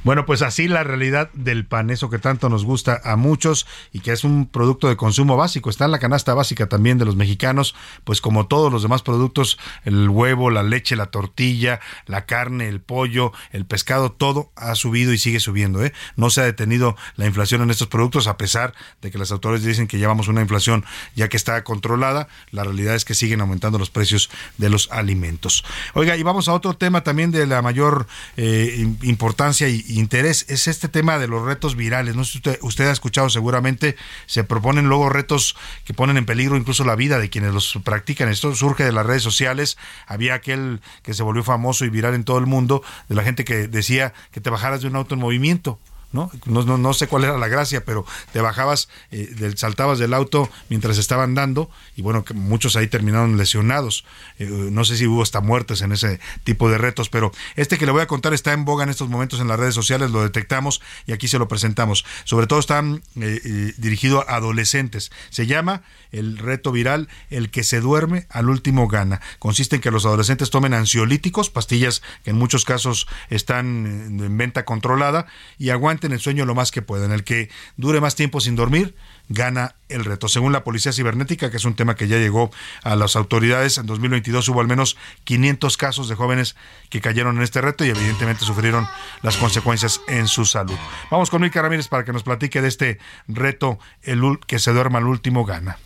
Bueno, pues así la realidad del pan, eso que tanto nos gusta a muchos y que es un producto de consumo básico, está en la canasta básica también de los mexicanos, pues como todos los demás productos, el huevo, la leche, la tortilla, la carne, el pollo, el pescado, todo ha subido y sigue subiendo, ¿eh? No se ha detenido la inflación en estos productos a pesar de que las autoridades dicen que llevamos una inflación ya que está controlada, la realidad es que siguen aumentando los precios de los alimentos. Oiga, y vamos a otro tema también de la mayor eh, importancia y interés es este tema de los retos virales. No sé si usted, usted ha escuchado seguramente, se proponen luego retos que ponen en peligro incluso la vida de quienes los practican. Esto surge de las redes sociales. Había aquel que se volvió famoso y viral en todo el mundo, de la gente que decía que te bajaras de un auto en movimiento. ¿No? No, no, no sé cuál era la gracia, pero te bajabas, eh, saltabas del auto mientras estaban dando y bueno, que muchos ahí terminaron lesionados. Eh, no sé si hubo hasta muertes en ese tipo de retos, pero este que le voy a contar está en boga en estos momentos en las redes sociales, lo detectamos y aquí se lo presentamos. Sobre todo está eh, eh, dirigido a adolescentes. Se llama el reto viral El que se duerme al último gana. Consiste en que los adolescentes tomen ansiolíticos, pastillas que en muchos casos están eh, en venta controlada y aguanten el sueño lo más que puedan. El que dure más tiempo sin dormir gana el reto. Según la Policía Cibernética, que es un tema que ya llegó a las autoridades, en 2022 hubo al menos 500 casos de jóvenes que cayeron en este reto y evidentemente sufrieron las consecuencias en su salud. Vamos con Milka Ramírez para que nos platique de este reto, el que se duerma al último gana.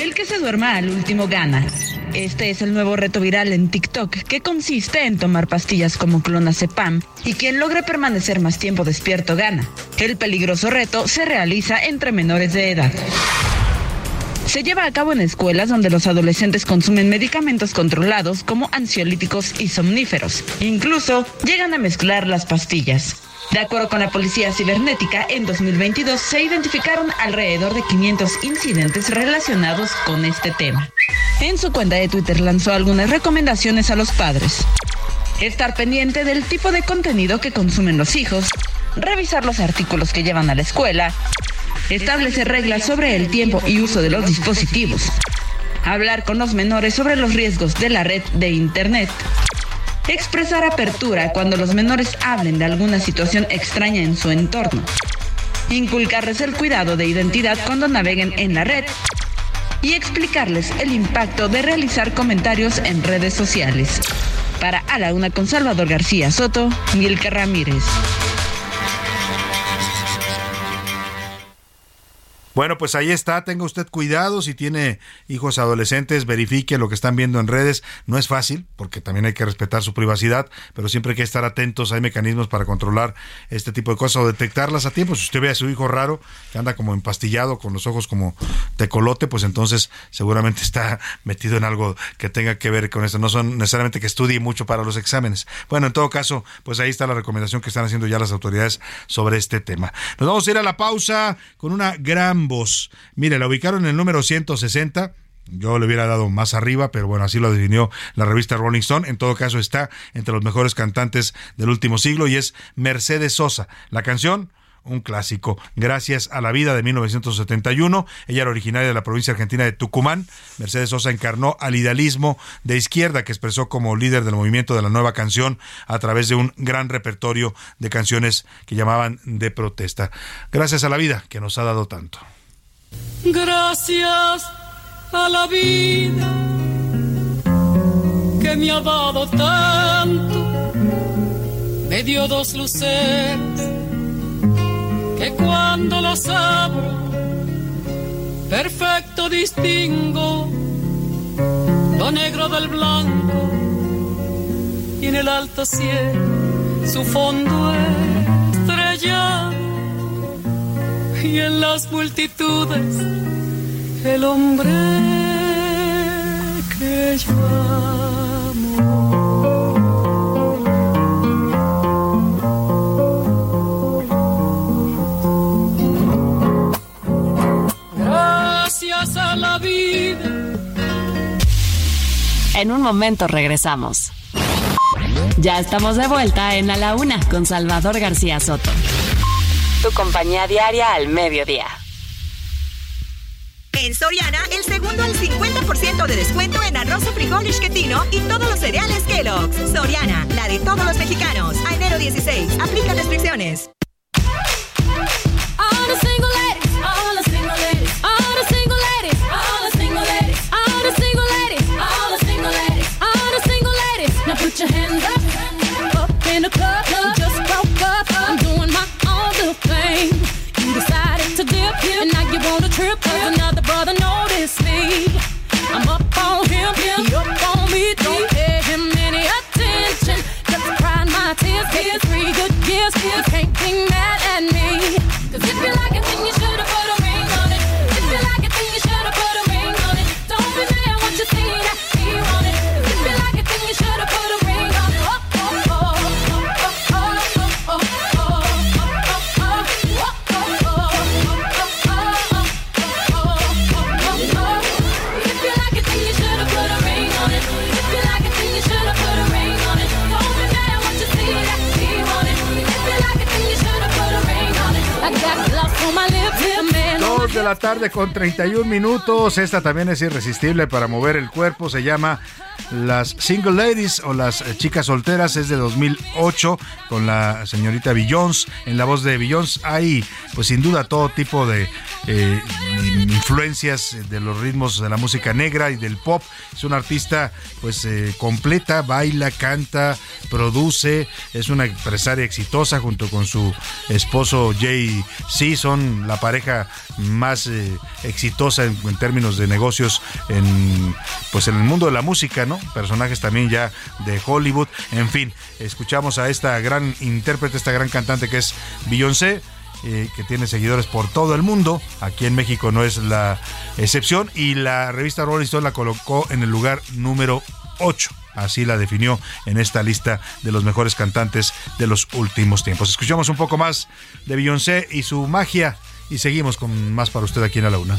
El que se duerma al último gana. Este es el nuevo reto viral en TikTok que consiste en tomar pastillas como clonazepam y quien logre permanecer más tiempo despierto gana. El peligroso reto se realiza entre menores de edad. Se lleva a cabo en escuelas donde los adolescentes consumen medicamentos controlados como ansiolíticos y somníferos. Incluso llegan a mezclar las pastillas. De acuerdo con la Policía Cibernética, en 2022 se identificaron alrededor de 500 incidentes relacionados con este tema. En su cuenta de Twitter lanzó algunas recomendaciones a los padres. Estar pendiente del tipo de contenido que consumen los hijos, revisar los artículos que llevan a la escuela, establecer reglas sobre el tiempo y uso de los dispositivos, hablar con los menores sobre los riesgos de la red de Internet, expresar apertura cuando los menores hablen de alguna situación extraña en su entorno, inculcarles el cuidado de identidad cuando naveguen en la red y explicarles el impacto de realizar comentarios en redes sociales. Para A la Una con Salvador García Soto, Milka Ramírez. Bueno, pues ahí está, tenga usted cuidado, si tiene hijos adolescentes, verifique lo que están viendo en redes. No es fácil, porque también hay que respetar su privacidad, pero siempre hay que estar atentos, hay mecanismos para controlar este tipo de cosas o detectarlas a tiempo. Si usted ve a su hijo raro, que anda como empastillado, con los ojos como tecolote, pues entonces seguramente está [LAUGHS] metido en algo que tenga que ver con esto. No son necesariamente que estudie mucho para los exámenes. Bueno, en todo caso, pues ahí está la recomendación que están haciendo ya las autoridades sobre este tema. Nos vamos a ir a la pausa con una gran voz. Mire, la ubicaron en el número 160. Yo le hubiera dado más arriba, pero bueno, así lo definió la revista Rolling Stone. En todo caso, está entre los mejores cantantes del último siglo y es Mercedes Sosa. La canción, un clásico. Gracias a la vida de 1971. Ella era originaria de la provincia argentina de Tucumán. Mercedes Sosa encarnó al idealismo de izquierda que expresó como líder del movimiento de la nueva canción a través de un gran repertorio de canciones que llamaban de protesta. Gracias a la vida que nos ha dado tanto. Gracias a la vida que me ha dado tanto, me dio dos luceros que cuando las abro, perfecto distingo lo negro del blanco y en el alto cielo su fondo estrellado y en las multitudes el hombre que yo amo. Gracias a la vida. En un momento regresamos. Ya estamos de vuelta en A la Una con Salvador García Soto. Tu compañía diaria al mediodía. En Soriana, el segundo al 50% de descuento en arroz o frijol isquetino y todos los cereales Kellogg's. Soriana, la de todos los mexicanos. A enero 16, aplica restricciones. Con 31 minutos. Esta también es irresistible para mover el cuerpo. Se llama Las Single Ladies o Las Chicas Solteras. Es de 2008 con la señorita Beyoncé. En la voz de Beyoncé hay, pues sin duda, todo tipo de eh, influencias de los ritmos de la música negra y del pop. Es una artista, pues, eh, completa. Baila, canta, produce. Es una empresaria exitosa junto con su esposo Jay Z. Son la pareja más eh, exitosa en, en términos de negocios en pues en el mundo de la música, ¿no? Personajes también ya de Hollywood. En fin, escuchamos a esta gran intérprete, esta gran cantante que es Beyoncé. Eh, que tiene seguidores por todo el mundo. Aquí en México no es la excepción. Y la revista Rolling Stone la colocó en el lugar número 8. Así la definió en esta lista de los mejores cantantes de los últimos tiempos. Escuchamos un poco más de Beyoncé y su magia. Y seguimos con más para usted aquí en A la Una.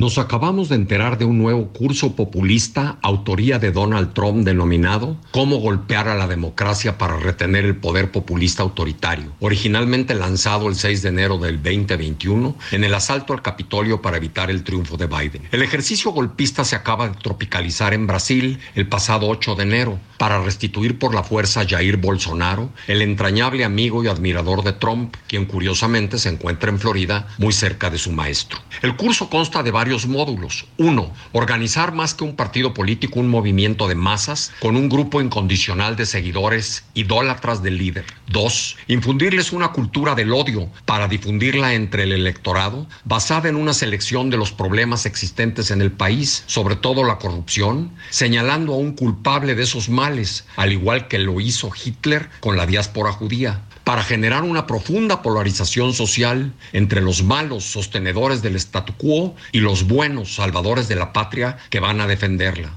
Nos acabamos de enterar de un nuevo curso populista, autoría de Donald Trump, denominado Cómo golpear a la democracia para retener el poder populista autoritario, originalmente lanzado el 6 de enero del 2021 en el asalto al Capitolio para evitar el triunfo de Biden. El ejercicio golpista se acaba de tropicalizar en Brasil el pasado 8 de enero para restituir por la fuerza a Jair Bolsonaro, el entrañable amigo y admirador de Trump, quien curiosamente se encuentra en Florida, muy cerca de su maestro. El curso consta de varios módulos. Uno, organizar más que un partido político un movimiento de masas con un grupo incondicional de seguidores idólatras del líder. Dos, infundirles una cultura del odio para difundirla entre el electorado basada en una selección de los problemas existentes en el país, sobre todo la corrupción, señalando a un culpable de esos males, al igual que lo hizo Hitler con la diáspora judía para generar una profunda polarización social entre los malos sostenedores del statu quo y los buenos salvadores de la patria que van a defenderla.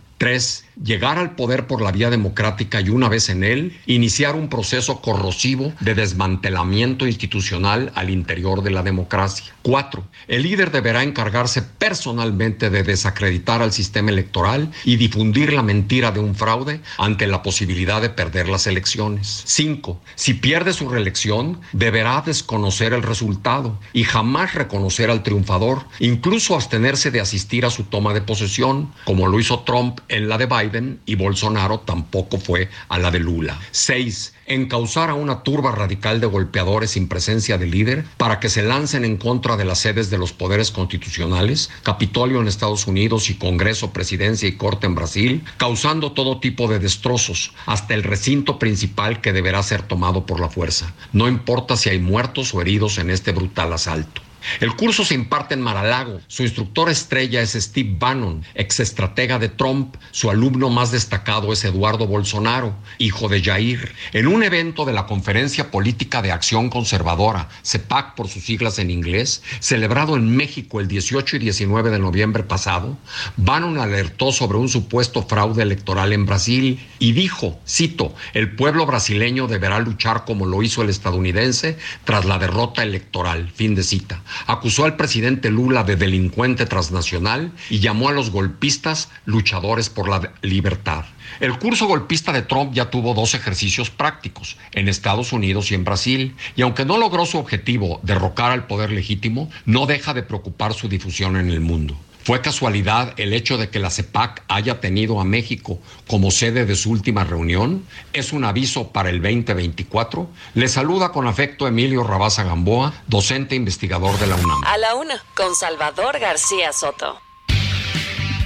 Llegar al poder por la vía democrática y una vez en él, iniciar un proceso corrosivo de desmantelamiento institucional al interior de la democracia. Cuatro, el líder deberá encargarse personalmente de desacreditar al sistema electoral y difundir la mentira de un fraude ante la posibilidad de perder las elecciones. Cinco, si pierde su reelección, deberá desconocer el resultado y jamás reconocer al triunfador, incluso abstenerse de asistir a su toma de posesión, como lo hizo Trump en la de Biden y Bolsonaro tampoco fue a la de Lula. Seis, encauzar a una turba radical de golpeadores sin presencia de líder para que se lancen en contra de las sedes de los poderes constitucionales, Capitolio en Estados Unidos y Congreso, Presidencia y Corte en Brasil, causando todo tipo de destrozos, hasta el recinto principal que deberá ser tomado por la fuerza. No importa si hay muertos o heridos en este brutal asalto. El curso se imparte en Maralago. Su instructor estrella es Steve Bannon, ex estratega de Trump. Su alumno más destacado es Eduardo Bolsonaro, hijo de Jair. En un evento de la Conferencia Política de Acción Conservadora, CEPAC por sus siglas en inglés, celebrado en México el 18 y 19 de noviembre pasado, Bannon alertó sobre un supuesto fraude electoral en Brasil y dijo, cito, el pueblo brasileño deberá luchar como lo hizo el estadounidense tras la derrota electoral. Fin de cita acusó al presidente Lula de delincuente transnacional y llamó a los golpistas luchadores por la libertad. El curso golpista de Trump ya tuvo dos ejercicios prácticos, en Estados Unidos y en Brasil, y aunque no logró su objetivo, derrocar al poder legítimo, no deja de preocupar su difusión en el mundo. ¿Fue casualidad el hecho de que la CEPAC haya tenido a México como sede de su última reunión? ¿Es un aviso para el 2024? Le saluda con afecto Emilio Rabaza Gamboa, docente investigador de la UNAM. A la una, con Salvador García Soto.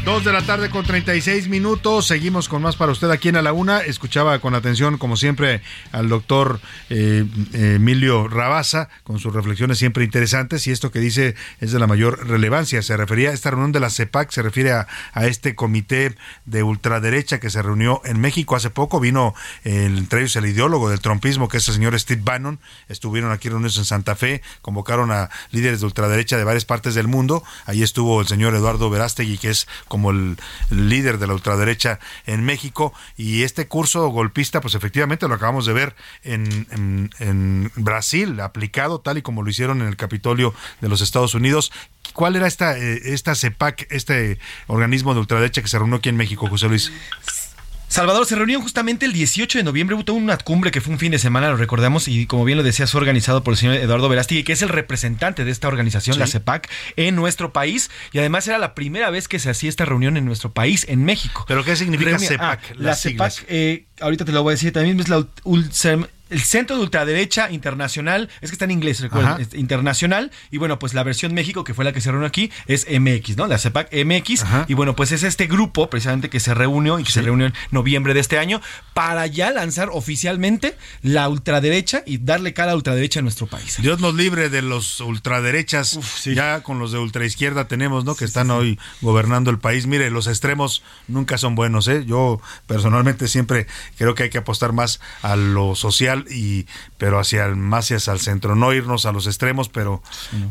Dos de la tarde con 36 minutos. Seguimos con más para usted aquí en A la Una. Escuchaba con atención, como siempre, al doctor eh, Emilio Rabaza, con sus reflexiones siempre interesantes. Y esto que dice es de la mayor relevancia. Se refería a esta reunión de la CEPAC, se refiere a, a este comité de ultraderecha que se reunió en México hace poco. Vino eh, entre ellos el ideólogo del trompismo, que es el señor Steve Bannon. Estuvieron aquí reunidos en Santa Fe, convocaron a líderes de ultraderecha de varias partes del mundo. Ahí estuvo el señor Eduardo Verástegui, que es el, el líder de la ultraderecha en México. Y este curso golpista, pues efectivamente lo acabamos de ver en, en, Brasil, aplicado tal y como lo hicieron en el Capitolio de los Estados Unidos. ¿Cuál era esta, eh, esta CEPAC, este organismo de ultraderecha que se reunió aquí en México, José Luis? Salvador, se reunieron justamente el 18 de noviembre, hubo toda una cumbre que fue un fin de semana, lo recordamos, y como bien lo decías, fue organizado por el señor Eduardo Verástegui, que es el representante de esta organización, Sí. la CEPAC, en nuestro país, y además era la primera vez que se hacía esta reunión en nuestro país, en México. ¿Pero qué significa CEPAC, ah, la? CEPAC, eh, ahorita te lo voy a decir, también es la el Centro de Ultraderecha Internacional, es que está en inglés, recuerden, internacional, y bueno, pues la versión México, que fue la que se reunió aquí, es MX, ¿no? La CEPAC MX, y bueno, pues es este grupo precisamente que se reunió y que se reunió en noviembre de este año para ya lanzar oficialmente la ultraderecha y darle cara a la ultraderecha en nuestro país. Dios nos libre de los ultraderechas. Ya con los de ultraizquierda tenemos, ¿no? Que están hoy gobernando el país. Mire, los extremos nunca son buenos, ¿eh? Yo personalmente siempre creo que hay que apostar más a lo social y pero hacia el, más hacia el centro, no irnos a los extremos, pero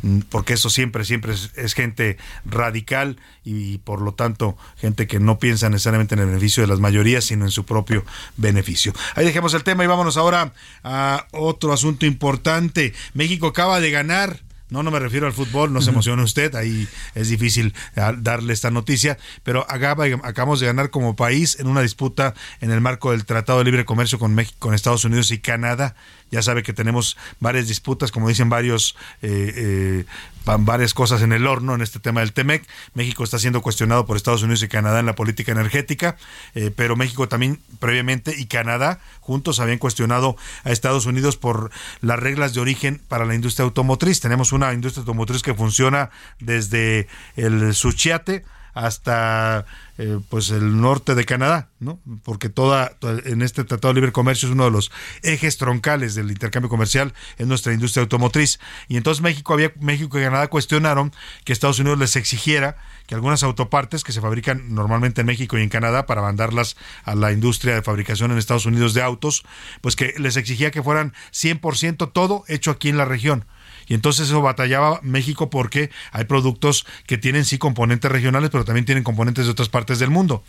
mm, porque eso siempre siempre es, es gente radical y, por lo tanto gente que no piensa necesariamente en el beneficio de las mayorías, sino en su propio beneficio. Ahí dejemos el tema y vámonos ahora a otro asunto importante. México acaba de ganar no, no me refiero al fútbol, no se emocione usted, ahí es difícil darle esta noticia, pero acaba- acabamos de ganar como país en una disputa en el marco del Tratado de Libre Comercio con México, con Estados Unidos y Canadá. Ya sabe que tenemos varias disputas, como dicen varios, eh, eh, varias cosas en el horno en este tema del TEMEC. México está siendo cuestionado por Estados Unidos y Canadá en la política energética, eh, pero México también previamente y Canadá juntos habían cuestionado a Estados Unidos por las reglas de origen para la industria automotriz. Tenemos una industria automotriz que funciona desde el Suchiate hasta eh, pues el norte de Canadá, ¿no? Porque toda to- en este Tratado de Libre Comercio es uno de los ejes troncales del intercambio comercial en nuestra industria automotriz. Y entonces México había México y Canadá cuestionaron que Estados Unidos les exigiera que algunas autopartes que se fabrican normalmente en México y en Canadá para mandarlas a la industria de fabricación en Estados Unidos de autos, pues que les exigía que fueran 100% todo hecho aquí en la región. Y entonces eso batallaba México porque hay productos que tienen sí componentes regionales, pero también tienen componentes de otras partes del mundo.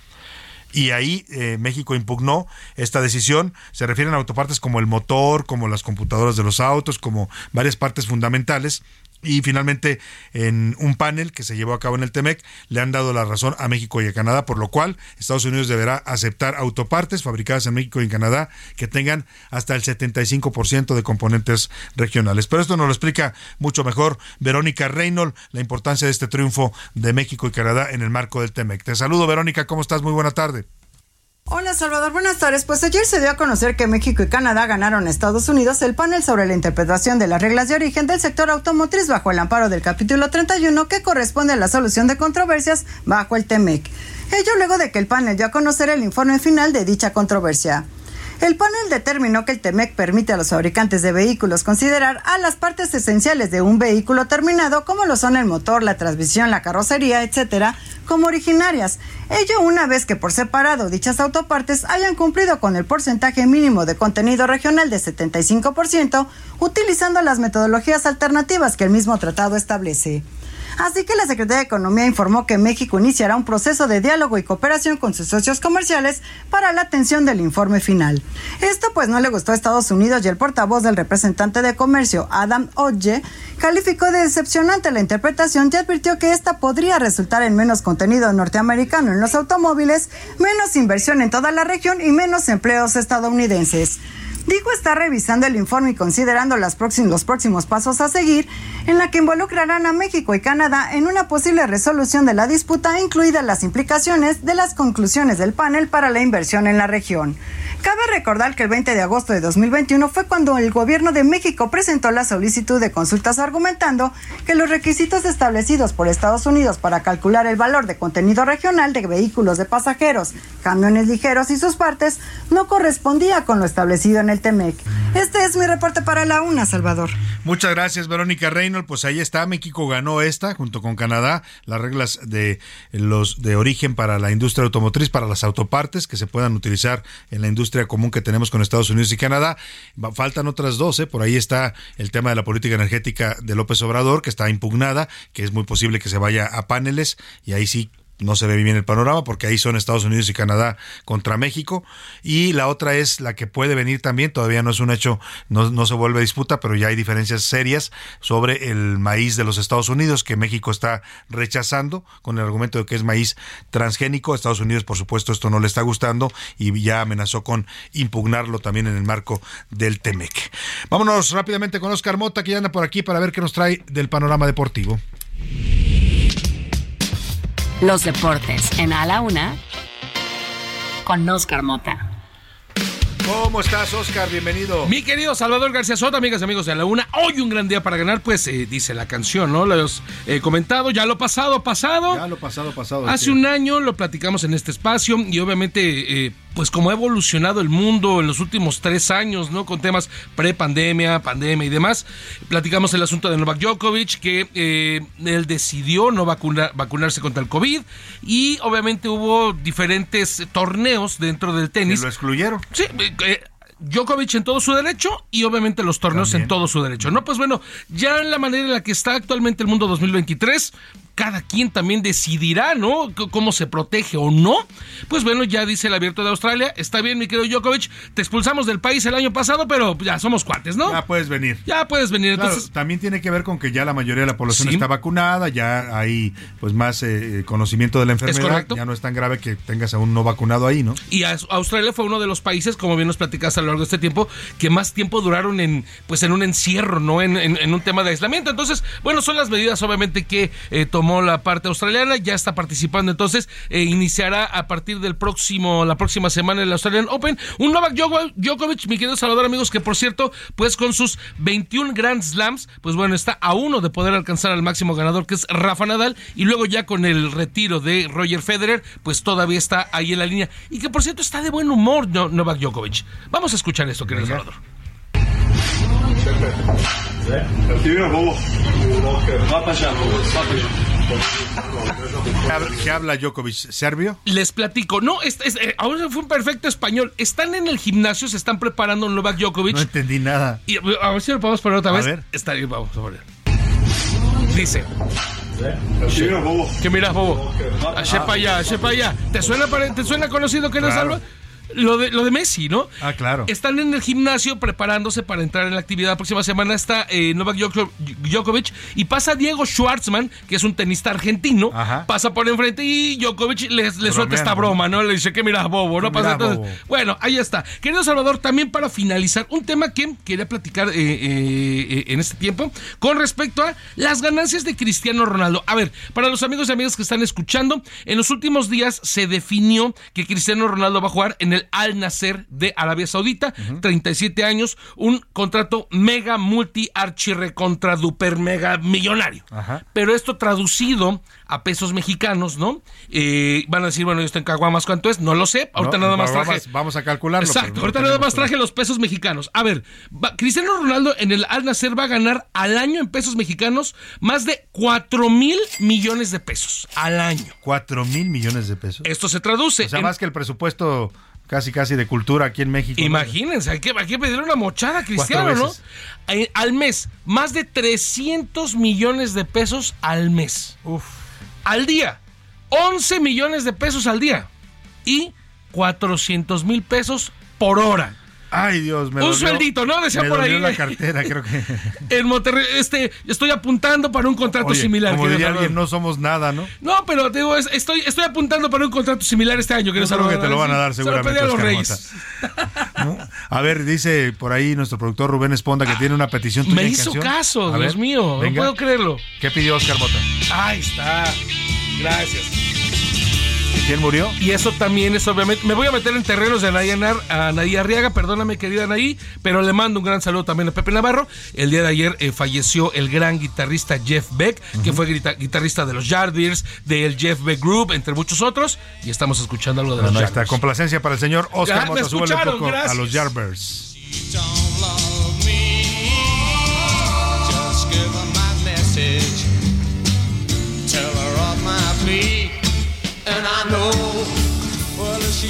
Y ahí eh, México impugnó esta decisión. Se refieren a autopartes como el motor, como las computadoras de los autos, como varias partes fundamentales. Y finalmente, en un panel que se llevó a cabo en el TEMEC, le han dado la razón a México y a Canadá, por lo cual Estados Unidos deberá aceptar autopartes fabricadas en México y en Canadá que tengan hasta el 75% de componentes regionales. Pero esto nos lo explica mucho mejor Verónica Reynolds, la importancia de este triunfo de México y Canadá en el marco del TEMEC. Te saludo, Verónica, ¿cómo estás? Muy buena tarde. Hola Salvador, buenas tardes. Pues ayer se dio a conocer que México y Canadá ganaron a Estados Unidos el panel sobre la interpretación de las reglas de origen del sector automotriz bajo el amparo del capítulo 31 que corresponde a la solución de controversias bajo el TEMEC. Ello luego de que el panel dio a conocer el informe final de dicha controversia. El panel determinó que el TEMEC permite a los fabricantes de vehículos considerar a las partes esenciales de un vehículo terminado, como lo son el motor, la transmisión, la carrocería, etcétera, como originarias. Ello una vez que por separado dichas autopartes hayan cumplido con el porcentaje mínimo de contenido regional de 75%, utilizando las metodologías alternativas que el mismo tratado establece. Así que la Secretaría de Economía informó que México iniciará un proceso de diálogo y cooperación con sus socios comerciales para la atención del informe final. Esto pues no le gustó a Estados Unidos y el portavoz del representante de comercio, Adam Odge, calificó de decepcionante la interpretación y advirtió que esta podría resultar en menos contenido norteamericano en los automóviles, menos inversión en toda la región y menos empleos estadounidenses. Dijo estar revisando el informe y considerando las próxim- los próximos pasos a seguir, en la que involucrarán a México y Canadá en una posible resolución de la disputa, incluidas las implicaciones de las conclusiones del panel para la inversión en la región. Cabe recordar que el 20 de agosto de 2021 fue cuando el gobierno de México presentó la solicitud de consultas argumentando que los requisitos establecidos por Estados Unidos para calcular el valor de contenido regional de vehículos de pasajeros, camiones ligeros y sus partes no correspondía con lo establecido en el TEMEC. Este es mi reporte para la UNA, Salvador. Muchas gracias, Verónica Reynolds. Pues ahí está, México ganó esta junto con Canadá, las reglas de los de origen para la industria automotriz, para las autopartes que se puedan utilizar en la industria común que tenemos con Estados Unidos y Canadá. Faltan otras dos, ¿eh? por ahí está el tema de la política energética de López Obrador, que está impugnada, que es muy posible que se vaya a paneles, y ahí sí no se ve bien el panorama porque ahí son Estados Unidos y Canadá contra México. Y la otra es la que puede venir también, todavía no es un hecho, no, no se vuelve disputa, pero ya hay diferencias serias sobre el maíz de los Estados Unidos que México está rechazando con el argumento de que es maíz transgénico. Estados Unidos, por supuesto, esto no le está gustando y ya amenazó con impugnarlo también en el marco del TEMEC. Vámonos rápidamente con Oscar Mota, que ya anda por aquí para ver qué nos trae del panorama deportivo. Los deportes en A la Una con Oscar Mota. ¿Cómo estás, Oscar? Bienvenido. Mi querido Salvador García Soto, amigas y amigos de la una, hoy un gran día para ganar, pues eh, dice la canción, ¿no? Lo hemos eh, comentado, ya lo pasado, pasado. Ya lo pasado, pasado. Hace un año lo platicamos en este espacio y obviamente, eh, pues como ha evolucionado el mundo en los últimos tres años, ¿no? Con temas pre-pandemia, pandemia y demás. Platicamos el asunto de Novak Djokovic, que eh, él decidió no vacunar, vacunarse contra el COVID y obviamente hubo diferentes torneos dentro del tenis. ¿Que lo excluyeron? Sí, eh, Djokovic en todo su derecho y obviamente los torneos en todo su derecho. No, pues bueno, ya en la manera en la que está actualmente el mundo 2023, cada quien también decidirá, ¿no? C- Cómo se protege o no. Pues bueno, ya dice el abierto de Australia, está bien, mi querido Djokovic, te expulsamos del país el año pasado, pero ya somos cuates, ¿no? Ya puedes venir. Ya puedes venir. Claro, Entonces, también tiene que ver con que ya la mayoría de la población Sí. está vacunada, ya hay pues más eh, conocimiento de la enfermedad, correcto. ya no es tan grave que tengas a un no vacunado ahí, ¿no? Y Aus- Australia fue uno de los países, como bien nos platicaste a lo largo de este tiempo, que más tiempo duraron en, pues, en un encierro, ¿no? En, en- en un tema de aislamiento. Entonces, bueno, son las medidas, obviamente, que eh, tomó la parte australiana. Ya está participando, entonces, eh, iniciará a partir del próximo, la próxima semana el Australian Open. Un Novak Djoko- Djokovic, mi querido Salvador, amigos, que por cierto, pues con sus 21 Grand Slams, pues bueno, está a uno de poder alcanzar al máximo ganador, que es Rafa Nadal. Y luego ya con el retiro de Roger Federer, pues todavía está ahí en la línea. Y que por cierto está de buen humor No- Novak Djokovic. Vamos a escuchar esto, querido Salvador. ¿Qué habla- ¿Qué habla Djokovic? ¿Serbio? Les platico. No, es, es- eh, ahora fue un perfecto español. Están en el gimnasio, se están preparando un Novak Djokovic. No entendí nada. Y a ver si lo podemos poner otra A vez. ver. Está bien, vamos a poner. Dice. ¿Qué miras, bobo? Allá para allá, allá para allá. ¿Te suena, ¿Te suena conocido que no Claro. salva? Lo de, lo de Messi, ¿no? Ah, claro. Están en el gimnasio preparándose para entrar en la actividad. La próxima semana está eh, Novak Djoko- Djokovic y pasa Diego Schwartzman, que es un tenista argentino. Pasa por enfrente y Djokovic le, le suelta esta broma, ¿no? Le dice que miras bobo, ¿no? ¿Qué Pasa- entonces, bobo? bueno, ahí está. Querido Salvador, también para finalizar, un tema que quería platicar eh, eh, eh, en este tiempo con respecto a las ganancias de Cristiano Ronaldo. A ver, para los amigos y amigas que están escuchando, en los últimos días se definió que Cristiano Ronaldo va a jugar en el Al Nasser de Arabia Saudita, 37 años, un contrato mega multi archi recontra duper mega millonario. Pero esto traducido a pesos mexicanos, ¿no? Eh, van a decir, bueno, esto en Caguamas cuánto es, no lo sé. Ahorita No, nada más traje. Vamos a calcularlo. Exacto, no ahorita nada más traje los pesos mexicanos. A ver, va- Cristiano Ronaldo en el Al Nacer va a ganar al año en pesos mexicanos más de 4 mil millones de pesos al año. 4 mil millones de pesos. Esto se traduce. O sea, en- más que el presupuesto casi casi de cultura aquí en México. ¿no? Imagínense, hay que, hay que pedirle una mochada Cristiano, ¿no? Al mes, más de 300 millones de pesos al mes. Al día. 11 millones de pesos al día. Y 400 mil pesos por hora. Ay, Dios, me Un dolió- sueldito, ¿no? Decía me por ahí. la cartera, creo que. [LAUGHS] En Monterrey, este, estoy apuntando para un contrato Oye, similar. Como diría alguien, no somos nada, ¿no? No, pero digo, es- estoy, estoy apuntando para un contrato similar este año. Querido creo que te lo van a dar Se lo pedí seguramente. a los Oscar Reyes. Mota. [LAUGHS] A ver, dice por ahí nuestro productor Rubén Esponda que tiene una petición tuya Me hizo canción. caso, A Dios ver, mío. venga. No puedo creerlo. ¿Qué pidió Oscar Mota? Ahí está. Gracias. ¿Quién murió? Y eso también es obviamente. Me voy a meter en terrenos de Anaí, Anar- Anaí Arriaga, perdóname, querida Anaí, pero le mando un gran saludo también a Pepe Navarro. El día de ayer eh, falleció el gran guitarrista Jeff Beck, que fue guitarrista de los Yardbirds, del Jeff Beck Group, entre muchos otros. Y estamos escuchando algo de los Bueno, está. Yardbirds. Complacencia para el señor Oscar Mota. Un poco a gracias. los Yardbirds.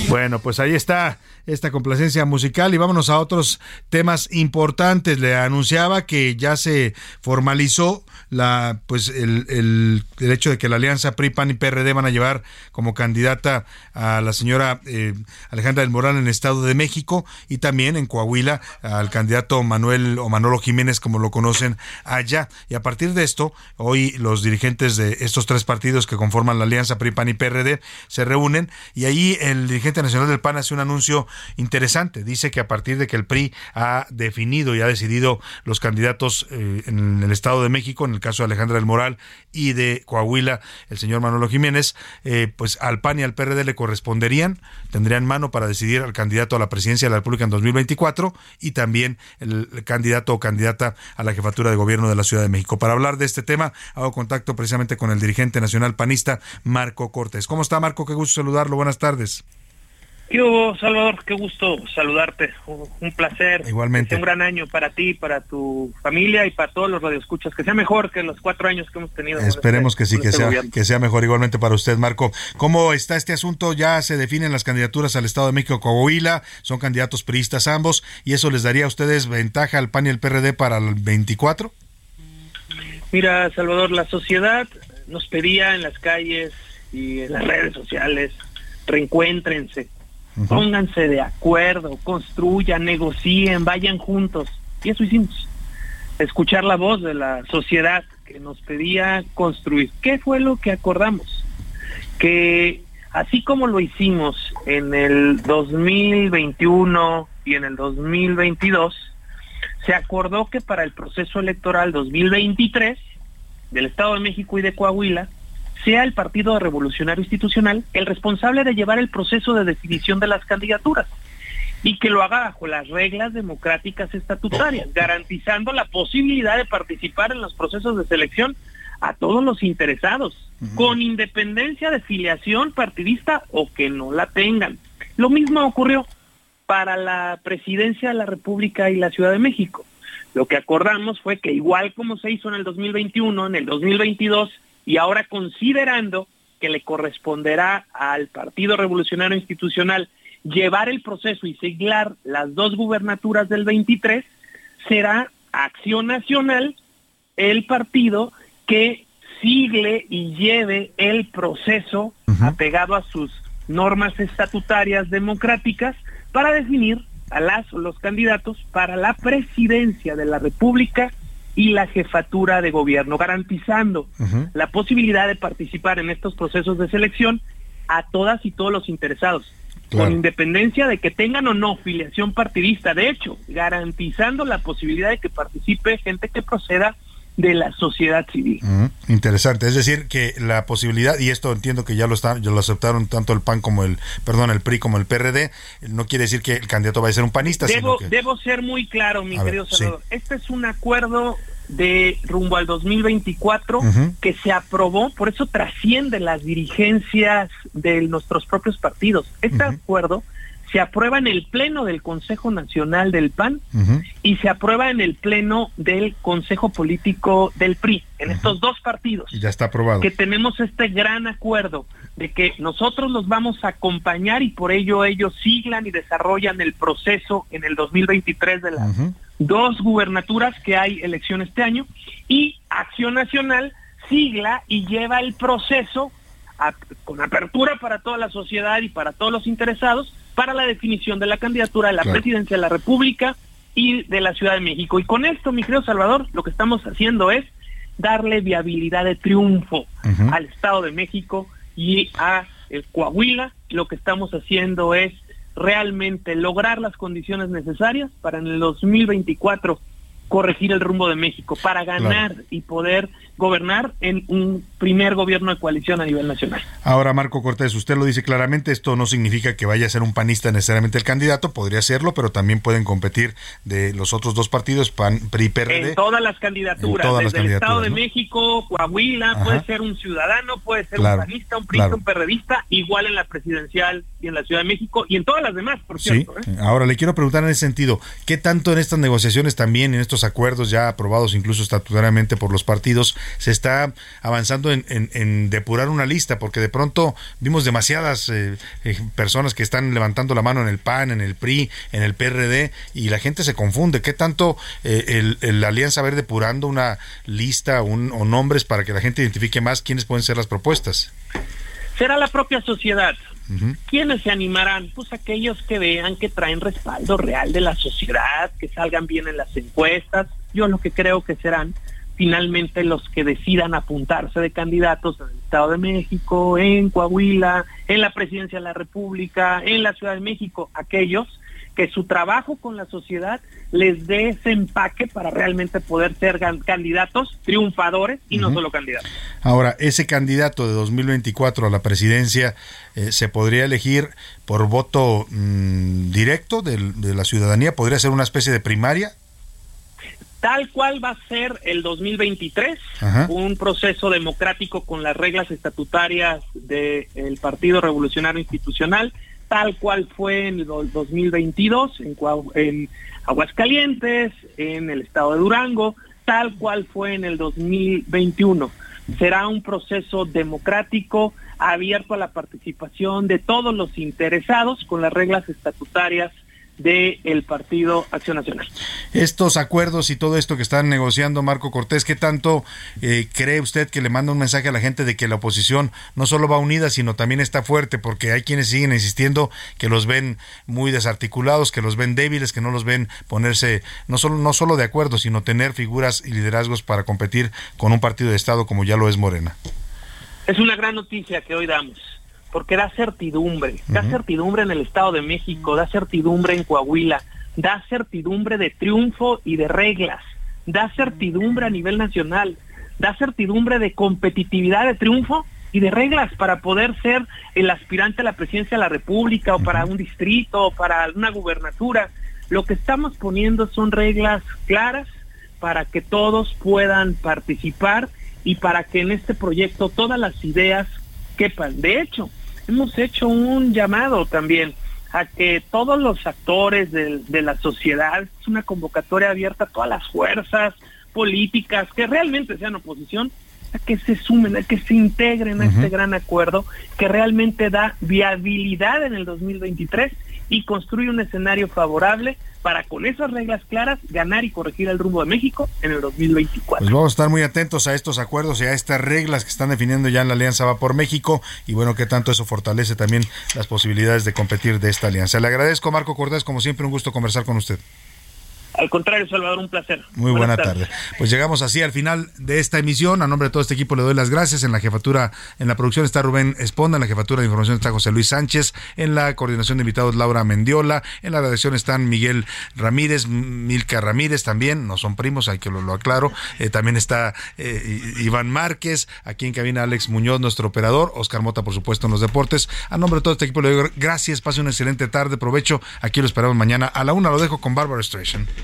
Bueno, pues ahí está esta complacencia musical y vámonos a otros temas importantes. Le anunciaba que ya se formalizó la pues el, el, hecho de que la alianza PRI, PAN y PRD van a llevar como candidata a la señora eh, Alejandra del Moral en el Estado de México y también en Coahuila al candidato Manuel o Manolo Jiménez, como lo conocen allá. Y a partir de esto, hoy los dirigentes de estos tres partidos que conforman la alianza PRI, PAN y PRD se reúnen y ahí el dirigente nacional del PAN hace un anuncio interesante. Dice que a partir de que el PRI ha definido y ha decidido los candidatos eh, en el Estado de México, en el caso de Alejandra del Moral y de Coahuila, el señor Manolo Jiménez, eh, pues al PAN y al PRD le corresponderían, tendrían mano para decidir al candidato a la presidencia de la República en 2024 y también el candidato o candidata a la jefatura de gobierno de la Ciudad de México. Para hablar de este tema, hago contacto precisamente con el dirigente nacional panista, Marco Cortés. ¿Cómo está, Marco? Qué gusto saludarlo. Buenas tardes. ¿Qué hubo, Salvador? Qué gusto saludarte. Un placer. Igualmente. Sea un gran año para ti, para tu familia y para todos los radioescuchas. Que sea mejor que los cuatro años que hemos tenido. Esperemos este- que sí, que este sea, gobierno. que sea mejor igualmente para usted, Marco. ¿Cómo está este asunto? Ya se definen las candidaturas al Estado de México Coahuila, son candidatos priistas ambos, y eso les daría a ustedes ventaja al PAN y al PRD para el 24. Mira, Salvador, la sociedad nos pedía en las calles y en las redes sociales, reencuéntrense, pónganse de acuerdo, construyan, negocien, vayan juntos. Y eso hicimos. Escuchar la voz de la sociedad que nos pedía construir. ¿Qué fue lo que acordamos? Que así como lo hicimos en el 2021 y en el 2022, se acordó que para el proceso electoral 2023 del Estado de México y de Coahuila sea el Partido Revolucionario Institucional el responsable de llevar el proceso de definición de las candidaturas y que lo haga bajo las reglas democráticas estatutarias, garantizando la posibilidad de participar en los procesos de selección a todos los interesados, con independencia de filiación partidista o que no la tengan. Lo mismo ocurrió para la presidencia de la República y la Ciudad de México. Lo que acordamos fue que igual como se hizo en el 2021, en el 2022 y ahora considerando que le corresponderá al Partido Revolucionario Institucional llevar el proceso y siglar las dos gubernaturas del 23, será Acción Nacional el partido que sigle y lleve el proceso apegado a sus normas estatutarias democráticas para definir a las o los candidatos para la presidencia de la República y la jefatura de gobierno, garantizando la posibilidad de participar en estos procesos de selección a todas y todos los interesados, con independencia de que tengan o no filiación partidista, de hecho, garantizando la posibilidad de que participe gente que proceda de la sociedad civil. Interesante, es decir, que la posibilidad, y esto entiendo que ya lo están, ya lo aceptaron tanto el PAN como el, perdón, el PRI como el PRD, no quiere decir que el candidato vaya a ser un panista, Debo, sino que... debo ser muy claro, mi A ver, querido sí. Salvador. Este es un acuerdo de rumbo al 2024 Ujú. que se aprobó, por eso trasciende las dirigencias de nuestros propios partidos. Este acuerdo se aprueba en el pleno del Consejo Nacional del PAN y se aprueba en el pleno del Consejo Político del PRI, en estos dos partidos Ya está aprobado. que tenemos este gran acuerdo de que nosotros los vamos a acompañar y por ello ellos siglan y desarrollan el proceso en el 2023 de las dos gubernaturas que hay elección este año y Acción Nacional sigla y lleva el proceso a- con apertura para toda la sociedad y para todos los interesados para la definición de la candidatura a la Claro. presidencia de la República y de la Ciudad de México. Y con esto, mi querido Salvador, lo que estamos haciendo es darle viabilidad de triunfo al Estado de México y a el Coahuila. Lo que estamos haciendo es realmente lograr las condiciones necesarias para en el 2024 corregir el rumbo de México, para ganar y poder gobernar en un primer gobierno de coalición a nivel nacional. Ahora, Marco Cortés, usted lo dice claramente, esto no significa que vaya a ser un panista necesariamente el candidato, podría serlo, pero también pueden competir de los otros dos partidos, PAN, PRI, PRD. En todas las candidaturas, todas las desde el Estado de. México, Coahuila, Ajá. puede ser un ciudadano, puede ser Claro, un panista, un claro. un perredista, igual en la presidencial y en la Ciudad de México y en todas las demás, por Sí, cierto. ¿eh? ahora le quiero preguntar en ese sentido, ¿qué tanto en estas negociaciones también, en estos acuerdos ya aprobados incluso estatutariamente por los partidos, se está avanzando en, en- en depurar una lista, porque de pronto vimos demasiadas eh, eh, personas que están levantando la mano en el PAN, en el PRI, en el PRD, y la gente se confunde. ¿Qué tanto eh, el, el Alianza va a ir depurando una lista un- o nombres para que la gente identifique más quiénes pueden ser las propuestas? Será la propia sociedad. ¿Quiénes se animarán? Pues aquellos que vean que traen respaldo real de la sociedad, que salgan bien en las encuestas. Yo lo que creo que serán finalmente los que decidan apuntarse de candidatos en el Estado de México, en Coahuila, en la Presidencia de la República, en la Ciudad de México, aquellos que su trabajo con la sociedad les dé ese empaque para realmente poder ser candidatos triunfadores y no solo candidatos. Ahora, ese candidato de 2024 a la presidencia eh, se podría elegir por voto mm, directo de la ciudadanía, podría ser una especie de primaria. Tal cual va a ser el 2023, Ajá. un proceso democrático con las reglas estatutarias del Partido Revolucionario Institucional, tal cual fue en el do- 2022 en, en Aguascalientes, en el estado de Durango, tal cual fue en el 2021. Será un proceso democrático abierto a la participación de todos los interesados con las reglas estatutarias del Partido Acción Nacional. Estos acuerdos y todo esto que están negociando Marco Cortés, ¿qué tanto eh, cree usted que le manda un mensaje a la gente de que la oposición no solo va unida, sino también está fuerte? Porque hay quienes siguen insistiendo que los ven muy desarticulados, que los ven débiles, que no los ven ponerse no solo, no solo de acuerdo, sino tener figuras y liderazgos para competir con un partido de Estado como ya lo es Morena. Es una gran noticia que hoy damos, porque da certidumbre, da certidumbre en el Estado de México, da certidumbre en Coahuila, da certidumbre de triunfo y de reglas, da certidumbre a nivel nacional, da certidumbre de competitividad de triunfo y de reglas para poder ser el aspirante a la presidencia de la República o para un distrito o para una gubernatura. Lo que estamos poniendo son reglas claras para que todos puedan participar y para que en este proyecto todas las ideas quepan. De hecho, hemos hecho un llamado también a que todos los actores de, la sociedad, es una convocatoria abierta a todas las fuerzas políticas que realmente sean oposición, a que se sumen, a que se integren a este gran acuerdo que realmente da viabilidad en el 2023 y construye un escenario favorable para con esas reglas claras ganar y corregir el rumbo de México en el 2024. Pues vamos a estar muy atentos a estos acuerdos y a estas reglas que están definiendo ya en la Alianza Va por México y bueno, qué tanto eso fortalece también las posibilidades de competir de esta alianza. Le agradezco, Marco Cortés, como siempre, un gusto conversar con usted. Al contrario, Salvador, un placer. Muy buena tarde. Pues llegamos así al final de esta emisión. A nombre de todo este equipo le doy las gracias. En la jefatura, en la producción está Rubén Esponda, en la jefatura de información está José Luis Sánchez, en la coordinación de invitados Laura Mendiola, en la redacción están Miguel Ramírez, Milka Ramírez también, no son primos, hay que lo, lo aclaro. Eh, también está eh, Iván Márquez, aquí en cabina Alex Muñoz, nuestro operador, Oscar Mota, por supuesto, en los deportes. A nombre de todo este equipo le doy gracias, pase una excelente tarde, provecho. Aquí lo esperamos mañana a la una, lo dejo con Barbara Streisand.